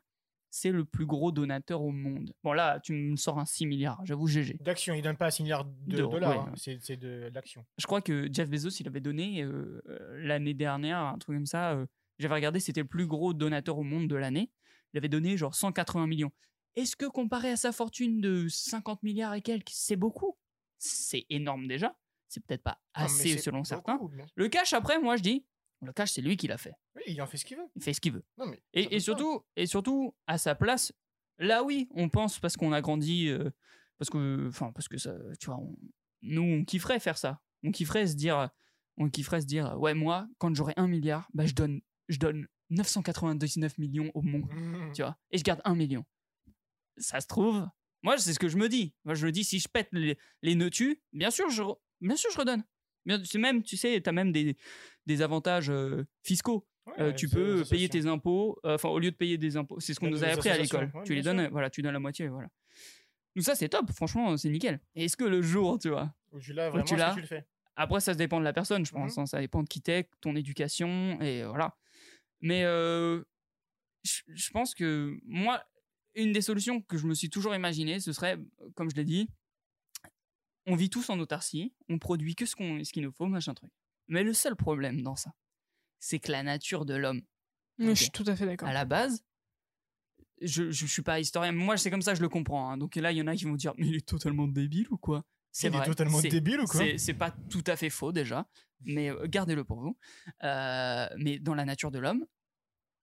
c'est le plus gros donateur au monde. Bon, là, tu me sors un 6 milliards, j'avoue, GG. D'action, il donne pas 6 milliards de D'euros, dollars. ouais, hein. ouais. C'est c'est de l'action. Je crois que Jeff Bezos, il avait donné euh, euh, l'année dernière, un truc comme ça. euh, J'avais regardé, c'était le plus gros donateur au monde de l'année. Il avait donné genre 180 millions. Est-ce que comparé à sa fortune de 50 milliards et quelques, c'est beaucoup? C'est énorme déjà. C'est peut-être pas assez selon beaucoup, certains. Le cash, après, moi je dis, le cash, c'est lui qui l'a fait. Oui, il en fait ce qu'il veut. Il fait ce qu'il veut. Non, mais Et, surtout, et surtout, à sa place, là oui, on pense parce qu'on a grandi, euh, parce que, enfin, parce que ça, tu vois, on- nous, on kifferait faire ça. On kifferait se dire, on kifferait se dire, ouais, moi, quand j'aurai un milliard, bah, je donne, je donne 999 millions au monde, Mmh. tu vois, et je garde un million. Ça se trouve, moi, c'est ce que je me dis. Moi, je me dis, si je pète les, les nœuds tu, bien sûr, je, bien sûr, je redonne. Bien, même, tu sais, t'as même des, des avantages euh, fiscaux. Ouais, Euh, tu peux payer tes impôts, euh, enfin au lieu de payer des impôts, c'est ce qu'on nous a appris à l'école. ouais, tu les donnes, sûr. voilà, tu donnes la moitié, voilà. Donc ça c'est top, franchement c'est nickel. Est-ce que le jour, tu vois, Où tu l'as vraiment, tu tu le fais? Après ça se dépend de la personne, je Mhm. pense, hein, ça dépend de qui t'es, ton éducation et voilà. Mais euh, je pense que moi, une des solutions que je me suis toujours imaginé, ce serait, comme je l'ai dit, on vit tous en autarcie, on produit que ce qu'on, ce qu'il nous faut, machin truc. Mais le seul problème dans ça, c'est que la nature de l'homme. Je suis tout à fait d'accord. à la base, je, je, suis pas historien, mais moi c'est comme ça que je le comprends. hein. Donc là, il y en a qui vont dire, mais il est totalement débile ou quoi? C'est Il vrai. est totalement débile ou quoi? c'est- C'est pas tout à fait faux déjà, mais euh, gardez-le pour vous. Euh, mais dans la nature de l'homme,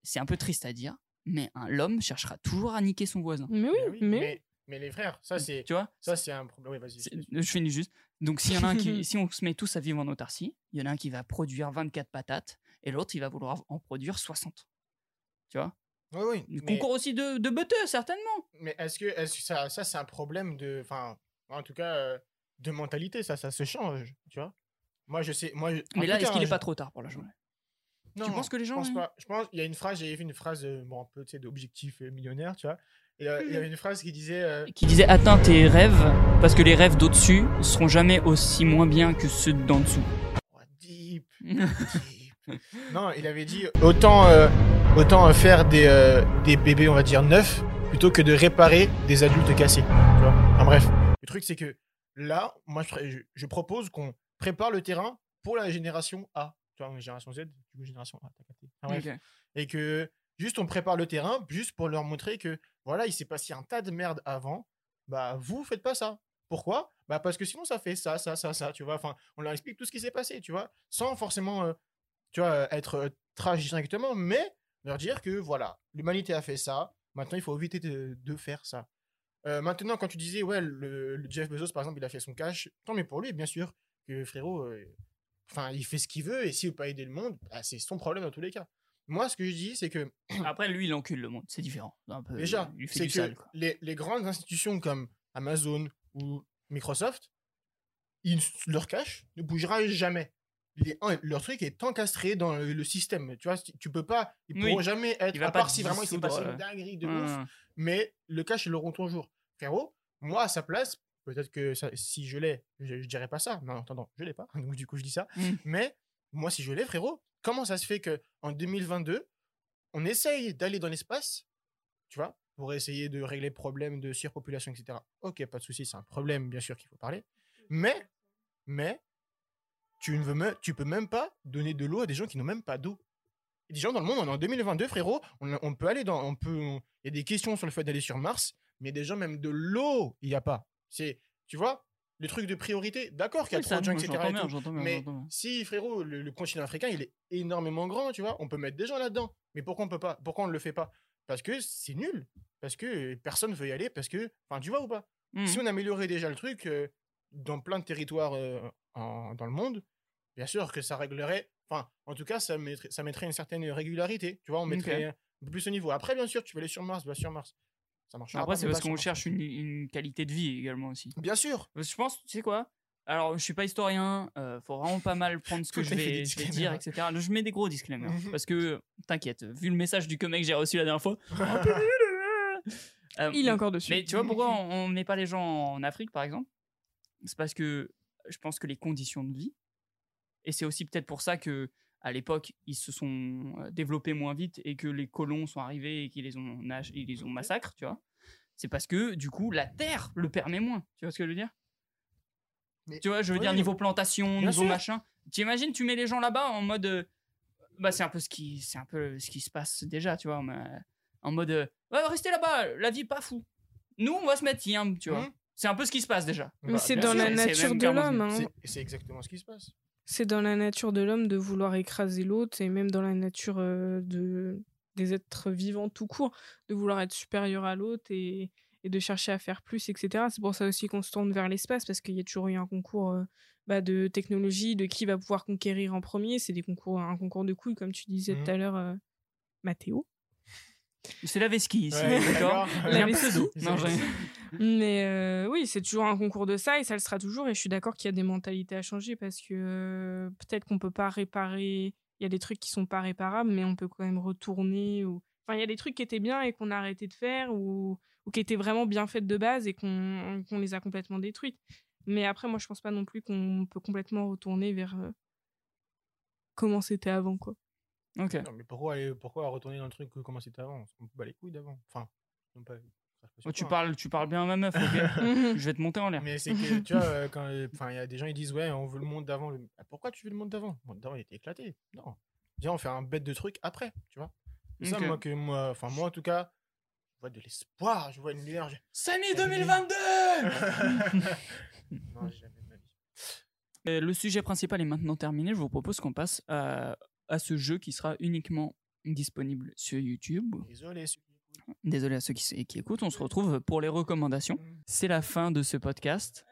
c'est un peu triste à dire, mais un- l'homme cherchera toujours à niquer son voisin. Mais oui, Mais oui, mais, mais, mais les frères, ça c'est Tu vois ça c'est un problème. Oui, vas-y. Je finis juste. Donc, s'il y en a un qui, (laughs) si on se met tous à vivre en autarcie, il y en a un qui va produire 24 patates et l'autre, il va vouloir en produire 60. Tu vois? Oui, oui. Mais, concours aussi de, de beuteux, certainement. mais est-ce que, est que ça, ça c'est un problème de, enfin, en tout cas, euh, de mentalité, ça, ça se change, tu vois? Moi, je sais, moi. je- Mais là, est-ce qu'il hein, est je- pas trop tard pour la journée Non, penses que les je gens, pense pas. Je pense, il y a une phrase, j'avais vu une phrase, euh, bon, un peu, tu sais, d'objectif euh, millionnaire, tu vois. Et euh, il y avait une phrase qui disait, euh, Qui disait atteins tes rêves, parce que les rêves d'au-dessus seront jamais aussi moins bien que ceux d'en dessous. oh, deep, deep. non, il avait dit autant, euh, autant faire des, euh, des bébés, on va dire neufs, plutôt que de réparer des adultes cassés. Tu vois enfin, bref, le truc c'est que là, moi, je propose qu'on prépare le terrain pour la génération A. Génération Z, du coup, génération A, t'as capté. Enfin, bref. Ok. et que juste on prépare le terrain juste pour leur montrer que voilà il s'est passé un tas de merde avant. Bah vous faites pas ça. Pourquoi? Bah parce que sinon ça fait ça ça ça ça tu vois. Enfin on leur explique tout ce qui s'est passé tu vois. Sans forcément euh, tu vois euh, être euh, trash directement mais leur dire que voilà l'humanité a fait ça. Maintenant il faut éviter de, de faire ça. Euh, maintenant quand tu disais ouais le, le Jeff Bezos par exemple il a fait son cash tant mais pour lui bien sûr que frérot euh, enfin il fait ce qu'il veut et s'il veut pas aider le monde bah, c'est son problème dans tous les cas moi, ce que je dis, c'est que (clears throat) Après, lui, il encule le monde, c'est différent. Un peu, déjà, c'est que sale. Les, les grandes institutions comme Amazon ou Microsoft, ils, leur cash ne bougera jamais. Les- leur truc est encastré dans le, le système. Tu vois, tu peux pas, ils Oui. pourront jamais être, Il à part si vraiment il s'est passé euh, une dinguerie de ouf, Hum, mais le cash, ils l'auront toujours. Frérot, moi, à sa place, peut-être que ça- si je l'ai, je, je dirais pas ça. Non, attends, je l'ai pas. (laughs) Donc, du coup, je dis ça. Mm. Mais moi, si je l'ai, frérot, comment ça se fait que en 2022, on essaye d'aller dans l'espace, tu vois, pour essayer de régler le problème de surpopulation, etc. Ok, pas de souci, c'est un problème, bien sûr, qu'il faut parler. Mais, mais, tu ne veux me- tu peux même pas donner de l'eau à des gens qui n'ont même pas d'eau. Il y a des gens dans le monde, on est en 2022, frérot, on, on peut aller dans, on peut, il y a des questions sur le fait d'aller sur Mars, mais il y a des gens même de l'eau, il n'y a pas. C'est, tu vois, le truc de priorité, d'accord qu'il y a Oui, trop de gens, etc. et tout, bien, mais si, frérot, le, le continent africain, il est énormément grand, tu vois, on peut mettre des gens là-dedans. Mais pourquoi on peut pas? Pourquoi on ne le fait pas? Parce que c'est nul. Parce que personne veut y aller. Parce que, enfin, tu vois ou pas? Mhm. Si on améliorait déjà le truc euh, dans plein de territoires euh, en- dans le monde, bien sûr que ça réglerait. Enfin, en tout cas, ça mettrait, ça mettrait une certaine régularité. Tu vois, on mettrait un peu plus au niveau. Après, bien sûr, tu veux aller sur Mars, va sur Mars. Ça marchera Après, pas, c'est parce qu'on cherche une, une qualité de vie également aussi. Bien sûr. Parce que Je pense, tu sais quoi? Alors, je suis pas historien, euh, faut vraiment pas mal prendre ce (laughs) que je vais, je vais disclaimers. dire, etc. Je mets des gros disclaimers. Mhm. parce que, t'inquiète, vu le message du comic que j'ai reçu la dernière fois. (laughs) Euh, Il est encore dessus. Mais tu vois (laughs) pourquoi on on met pas les gens en Afrique, par exemple? C'est parce que je pense que les conditions de vie, et c'est aussi peut-être pour ça que à l'époque ils se sont euh, développés moins vite et que les colons sont arrivés et qu'ils les ont nage- ils les ont massacrés, tu vois. C'est parce que du coup la terre le permet moins. Tu vois ce que je veux dire? Mais- Tu vois, je veux dire niveau plantation, niveau sûr. machin. T'imagines, tu mets les gens là-bas en mode, euh, bah c'est un peu ce qui, c'est un peu ce qui se passe déjà, tu vois, mais, en mode, euh, ouais, restez là-bas, la vie pas fou. Nous, on va se mettre yam, tu vois. Mhm. C'est un peu ce qui se passe déjà. Mais Bah, c'est dans sûr. la nature de l'homme. hein. C'est exactement ce qui se passe. C'est dans la nature de l'homme de vouloir écraser l'autre et même dans la nature euh, de, des êtres vivants tout court, de vouloir être supérieur à l'autre et, et de chercher à faire plus, etc. C'est pour ça aussi qu'on se tourne vers l'espace parce qu'il y a toujours eu un concours euh, bah, de technologie, de qui va pouvoir conquérir en premier. C'est des concours, un concours de couilles, comme tu disais Mhm. tout à l'heure, euh, Mathéo. C'est la vesquille ici, Ouais, d'accord un Mais euh, oui, c'est toujours un concours de ça et ça le sera toujours. Et je suis d'accord qu'il y a des mentalités à changer parce que euh, peut-être qu'on peut pas réparer. Il y a des trucs qui sont pas réparables, mais on peut quand même retourner. Ou... Enfin, il y a des trucs qui étaient bien et qu'on a arrêté de faire ou, ou qui étaient vraiment bien faites de base et qu'on qu'on les a complètement détruites. Mais après, moi, je pense pas non plus qu'on peut complètement retourner vers euh, comment c'était avant, quoi. Ok. Non, mais pourquoi, aller, pourquoi retourner dans le truc euh, comment c'était avant On se bat les couilles d'avant. Enfin, non pas. Oh, tu hein. parles, tu parles bien à ma meuf, ok (laughs) Je vais te monter en l'air. Mais c'est que, tu vois, euh, quand euh, il y a des gens ils disent, ouais, on veut le monde d'avant. Le- Ah, Pourquoi tu veux le monde d'avant? Le monde d'avant, il était éclaté. Non. Viens, on fait un bête de trucs après, tu vois. C'est ça, moi, que moi, enfin, moi, en tout cas, je vois de l'espoir, je vois une lumière. Sani 2022 (laughs) Non, jamais de ma vie. Euh, Le sujet principal est maintenant terminé. Je vous propose qu'on passe à, à ce jeu qui sera uniquement disponible sur YouTube. Désolé, à ceux qui, qui écoutent. On se retrouve pour les recommandations. C'est la fin de ce podcast.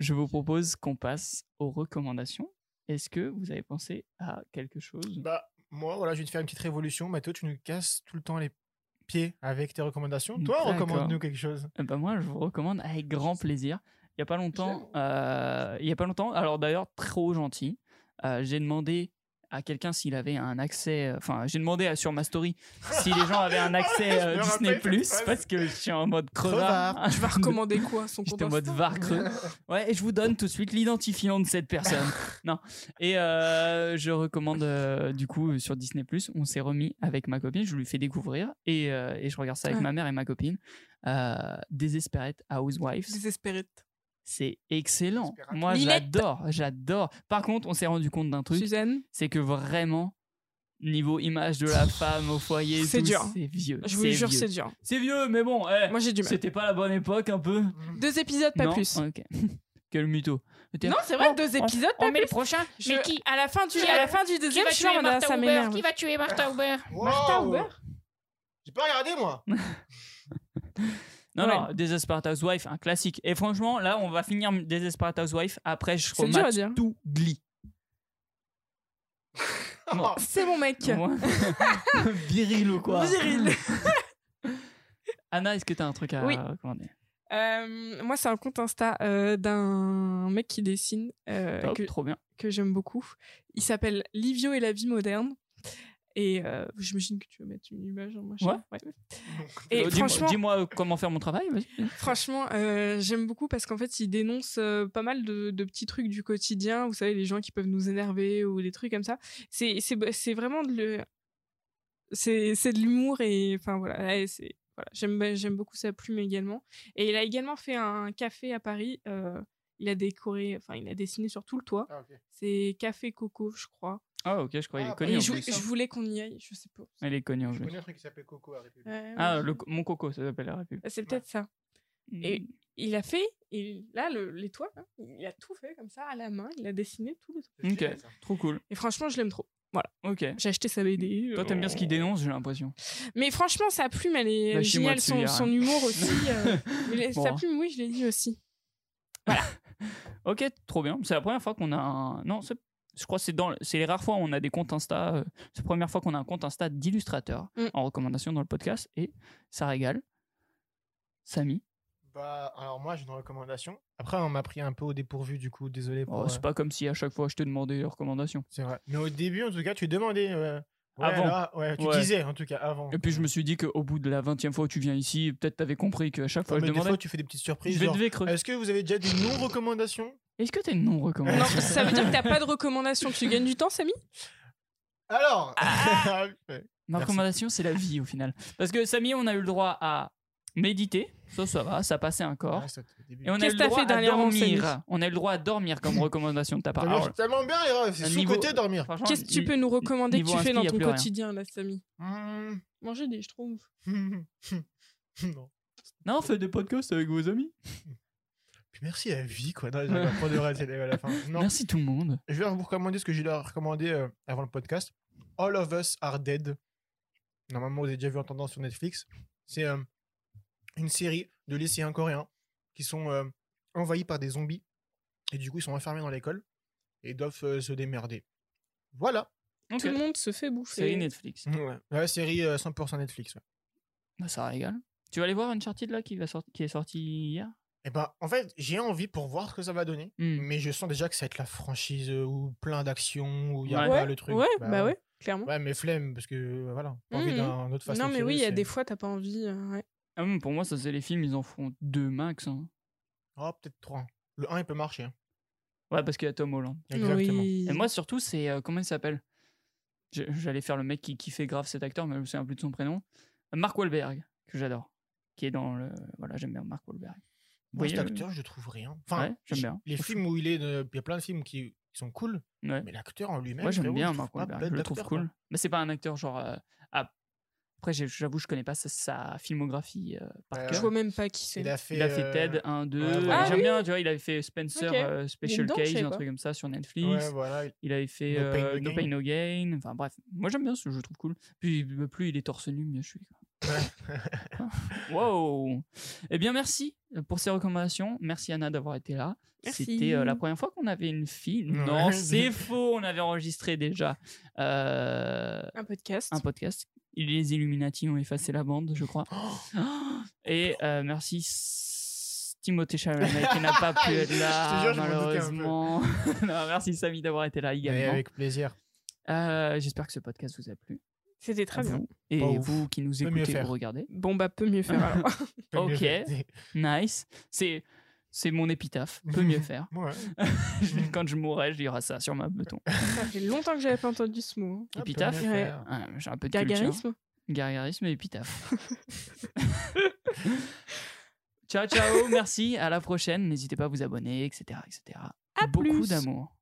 Je vous propose qu'on passe aux recommandations. Est-ce que vous avez pensé à quelque chose? Bah, moi, voilà, je vais te faire une petite révolution. Mathieu, tu nous casses tout le temps les pieds avec tes recommandations. Toi, recommande-nous quelque chose. Ben moi, je vous recommande avec grand plaisir. Il y a pas longtemps, euh, il y a pas longtemps. Alors d'ailleurs, trop gentil. euh, j'ai demandé à quelqu'un s'il avait un accès. euh, Enfin, j'ai demandé à- sur ma story si les gens avaient un accès (laughs) euh, Disney Plus parce que je suis en mode crevard. Crevard. Tu vas recommander (laughs) quoi son compte J'étais en mode var creux. (laughs) Ouais, et je vous donne tout de suite l'identifiant de cette personne. non. Et euh, je recommande, euh, du coup, sur Disney, on s'est remis avec ma copine, je lui fais découvrir et, euh, et je regarde ça avec Ouais. ma mère et ma copine. Euh, Desperate Housewives. Désespéré. C'est excellent. Moi, j'adore, j'adore. Par contre, on s'est rendu compte d'un truc, Suzanne, c'est que vraiment, niveau image de la (laughs) femme au foyer, C'est dur. c'est vieux. je vous jure, c'est dur. C'est vieux, mais bon, eh, Moi, j'ai du mal. c'était pas la bonne époque un peu. Deux épisodes, pas non plus. Ok. (laughs) Quel mytho. Non, c'est vrai, Oh, deux on- épisodes, On pas met le plus. prochain. Je- Mais qui à la fin du, à la fin du deuxième, je suis tuer en mode, Martha ça Huber m'énerve. Qui va tuer Martha Huber Martha Wow. Huber J'ai pas regardé, moi. (laughs) Non, Ouais. non, Desperate Housewife, un classique. Et franchement, là, on va finir Desperate Housewife. Après, je dire. tout Glee. (laughs) Bon. C'est mon mec. Moi- (laughs) Viril ou quoi? Viril. (laughs) Anna, est-ce que t'as un truc à Oui. recommander? Euh, moi, c'est un compte Insta euh, d'un mec qui dessine euh, Top, que, Trop bien. que j'aime beaucoup. Il s'appelle Livio et la vie moderne. Et euh, j'imagine que tu veux mettre une image. hein, machin. Ouais. (laughs) Et Euh, dis-moi- franchement, Dis-moi comment faire mon travail. Franchement, euh, j'aime beaucoup parce qu'en fait, il dénonce euh, pas mal de, de petits trucs du quotidien. Vous savez, les gens qui peuvent nous énerver ou des trucs comme ça. C'est, c'est, c'est vraiment de le- C'est c'est de l'humour et enfin voilà, ouais, c'est voilà, j'aime j'aime beaucoup sa plume également. Et il a également fait un café à Paris. euh, il a décoré, enfin il a dessiné sur tout le toit. Ah. C'est Café Coco, je crois. Ah, ok, je crois qu'il Ah, est connu. Et en je, voulais qu'on y aille, je sais pas. Il est connu en Je connais un truc qui s'appelle Coco à République. Ah, le, mon coco, ça s'appelle la République. C'est peut-être ça. Et il a fait, et là, le, les toits, là, il a tout fait comme ça à la main. Il a dessiné tout le toit. Ok. ça. Trop cool. Et franchement, je l'aime trop. Ok. J'ai acheté sa BD. Toi, t'aimes bien ce qu'il dénonce, j'ai l'impression. Mais franchement, sa plume, elle est Bah, elle géniale. Son, humour aussi. euh, (laughs) mais Sa plume, oui, je l'ai dit aussi. (laughs) Ok, trop bien. C'est la première fois qu'on a un. Non, c'est- je crois que c'est dans. C'est les rares fois où on a des comptes Insta. euh, C'est la première fois qu'on a un compte Insta d'illustrateurs Mm. en recommandation dans le podcast et ça régale. Samy, Bah, alors moi, j'ai une recommandation. Après, on m'a pris un peu au dépourvu, du coup, désolé pour. oh, c'est euh, pas comme si à chaque fois je te demandais des recommandations. C'est vrai. Mais au début, en tout cas, tu demandais. euh, ouais, Avant. là, ouais, tu Ouais. disais, en tout cas, avant. Et puis je me suis dit qu'au bout de la 20 e fois où tu viens ici, peut-être t'avais compris qu'à chaque fois Non, je mais des demandais. fois, tu fais des petites surprises. je vais genre, te vécre. Est-ce que vous avez déjà des non-recommandations? Est-ce que t'as une Non, non-recommandation ça veut dire que t'as pas de recommandation. Tu gagnes du temps, Samy? Alors Ah. (laughs) Ma Merci. recommandation, c'est la vie au final. Parce que Samy, on a eu le droit à méditer. Ça, ça va, ça passait encore. Ouais. Et on a Qu'est-ce le droit fait à dernièrement, dormir. On a le droit à dormir comme (laughs) recommandation de ta part. Alors, marche tellement bien, c'est un niveau- sous-côté dormir. franchement, Qu'est-ce que tu peux nous recommander que niveau tu fais dans y a ton plus rien. quotidien, là, Samy Hmm. Manger des schtroumpfs. (laughs) non. Non, faites des podcasts avec vos amis. (laughs) Puis merci à la vie, quoi. Non, j'arrive à prendre de reste, à la fin. Non. Merci tout le monde. Je vais vous recommander ce que j'ai leur recommandé euh, avant le podcast. All of Us Are Dead. Normalement, vous avez déjà vu en tendance sur Netflix. C'est euh, une série de lycéens coréens qui sont euh, envahis par des zombies. Et du coup, ils sont enfermés dans l'école et doivent euh, se démerder. Voilà. Ok. Tout le monde se fait bouffer. Série Netflix. Ouais. Série euh, 100% Netflix. ouais. Bah, ça régale. Tu vas aller voir Uncharted là qui, va sorti- qui est sorti hier? Et ben, en fait, j'ai envie pour voir ce que ça va donner. Hmm. Mais je sens déjà que ça va être la franchise euh, où plein d'actions, où il y a Ouais. pas le truc. ouais, bah ouais, clairement. Ouais, mais flemme, parce que voilà, pas envie Mhm. d'un autre Fast non, mais oui, il y a des fois, t'as pas envie. euh, ouais. Ah, Pour moi, ça c'est les films, ils en feront deux max. hein. Oh, peut-être trois. Le 1, il peut marcher. hein. Ouais, parce qu'il y a Tom Holland. Exactement. Oui. Et moi, surtout, c'est. euh, comment il s'appelle? Je- J'allais faire le mec qui, qui fait grave cet acteur, mais je me souviens plus de son prénom. Mark Wahlberg, que j'adore. Qui est dans le. Voilà, j'aime bien Mark Wahlberg. Moi, cet voyez, acteur, je trouve rien. Enfin, Ouais, j'aime bien. Les films où il est, de- il y a plein de films qui, qui sont cool, Ouais. mais l'acteur en lui-même. Moi, j'aime frérot, bien Mark pas Wahlberg. bête Je le trouve d'acteur, cool. quoi. Mais c'est pas un acteur genre. euh, Après, j'avoue, je connais pas sa, sa filmographie euh, par Je vois même pas qui c'est. Il a fait, Il a fait euh, TED 1, 2. ouais, voilà. Ah J'aime oui. bien, tu vois, il avait fait Spencer euh, Special dedans, savais un truc comme ça sur Netflix. Ouais, voilà. il- avait fait No Pain, euh, No No Gain. Pain No Gain. Enfin bref, moi j'aime bien ce jeu, je trouve cool. Puis euh, plus il est torse nu, mieux je suis. (laughs) wow Eh bien merci pour ces recommandations. Merci Anna d'avoir été là. C'était euh, la première fois qu'on avait une fille. Non, c'est (laughs) faux. On avait enregistré déjà euh, Un podcast. un podcast. Les Illuminati ont effacé la bande, je crois. (gasps) (gasps) Et euh, merci Timothée Chalamet qui n'a pas pu (laughs) être là jure, malheureusement. Non, merci Samy d'avoir été là également. avec plaisir. Euh, J'espère que ce podcast vous a plu. C'était très bien. vous. Et Pas ouf. vous qui nous Peut mieux écoutez faire. ou regardez. Bon, bah, peut mieux faire (laughs) alors. (laughs) Peut mieux Ok. faire. Nice. C'est c'est mon épitaphe. Peut mieux (laughs) faire. Ouais. Quand je mourrai, je dirai ça sur ma bouton. Ça fait longtemps que j'avais pas entendu ce mot. Ah, peut Épitaphe mieux Ouais. faire. Ah, J'ai un peu de culture. Gargarisme Gargarisme et épitaphe. ciao, ciao. Merci. À la prochaine. N'hésitez pas à vous abonner, etc. etc. À Beaucoup plus. d'amour.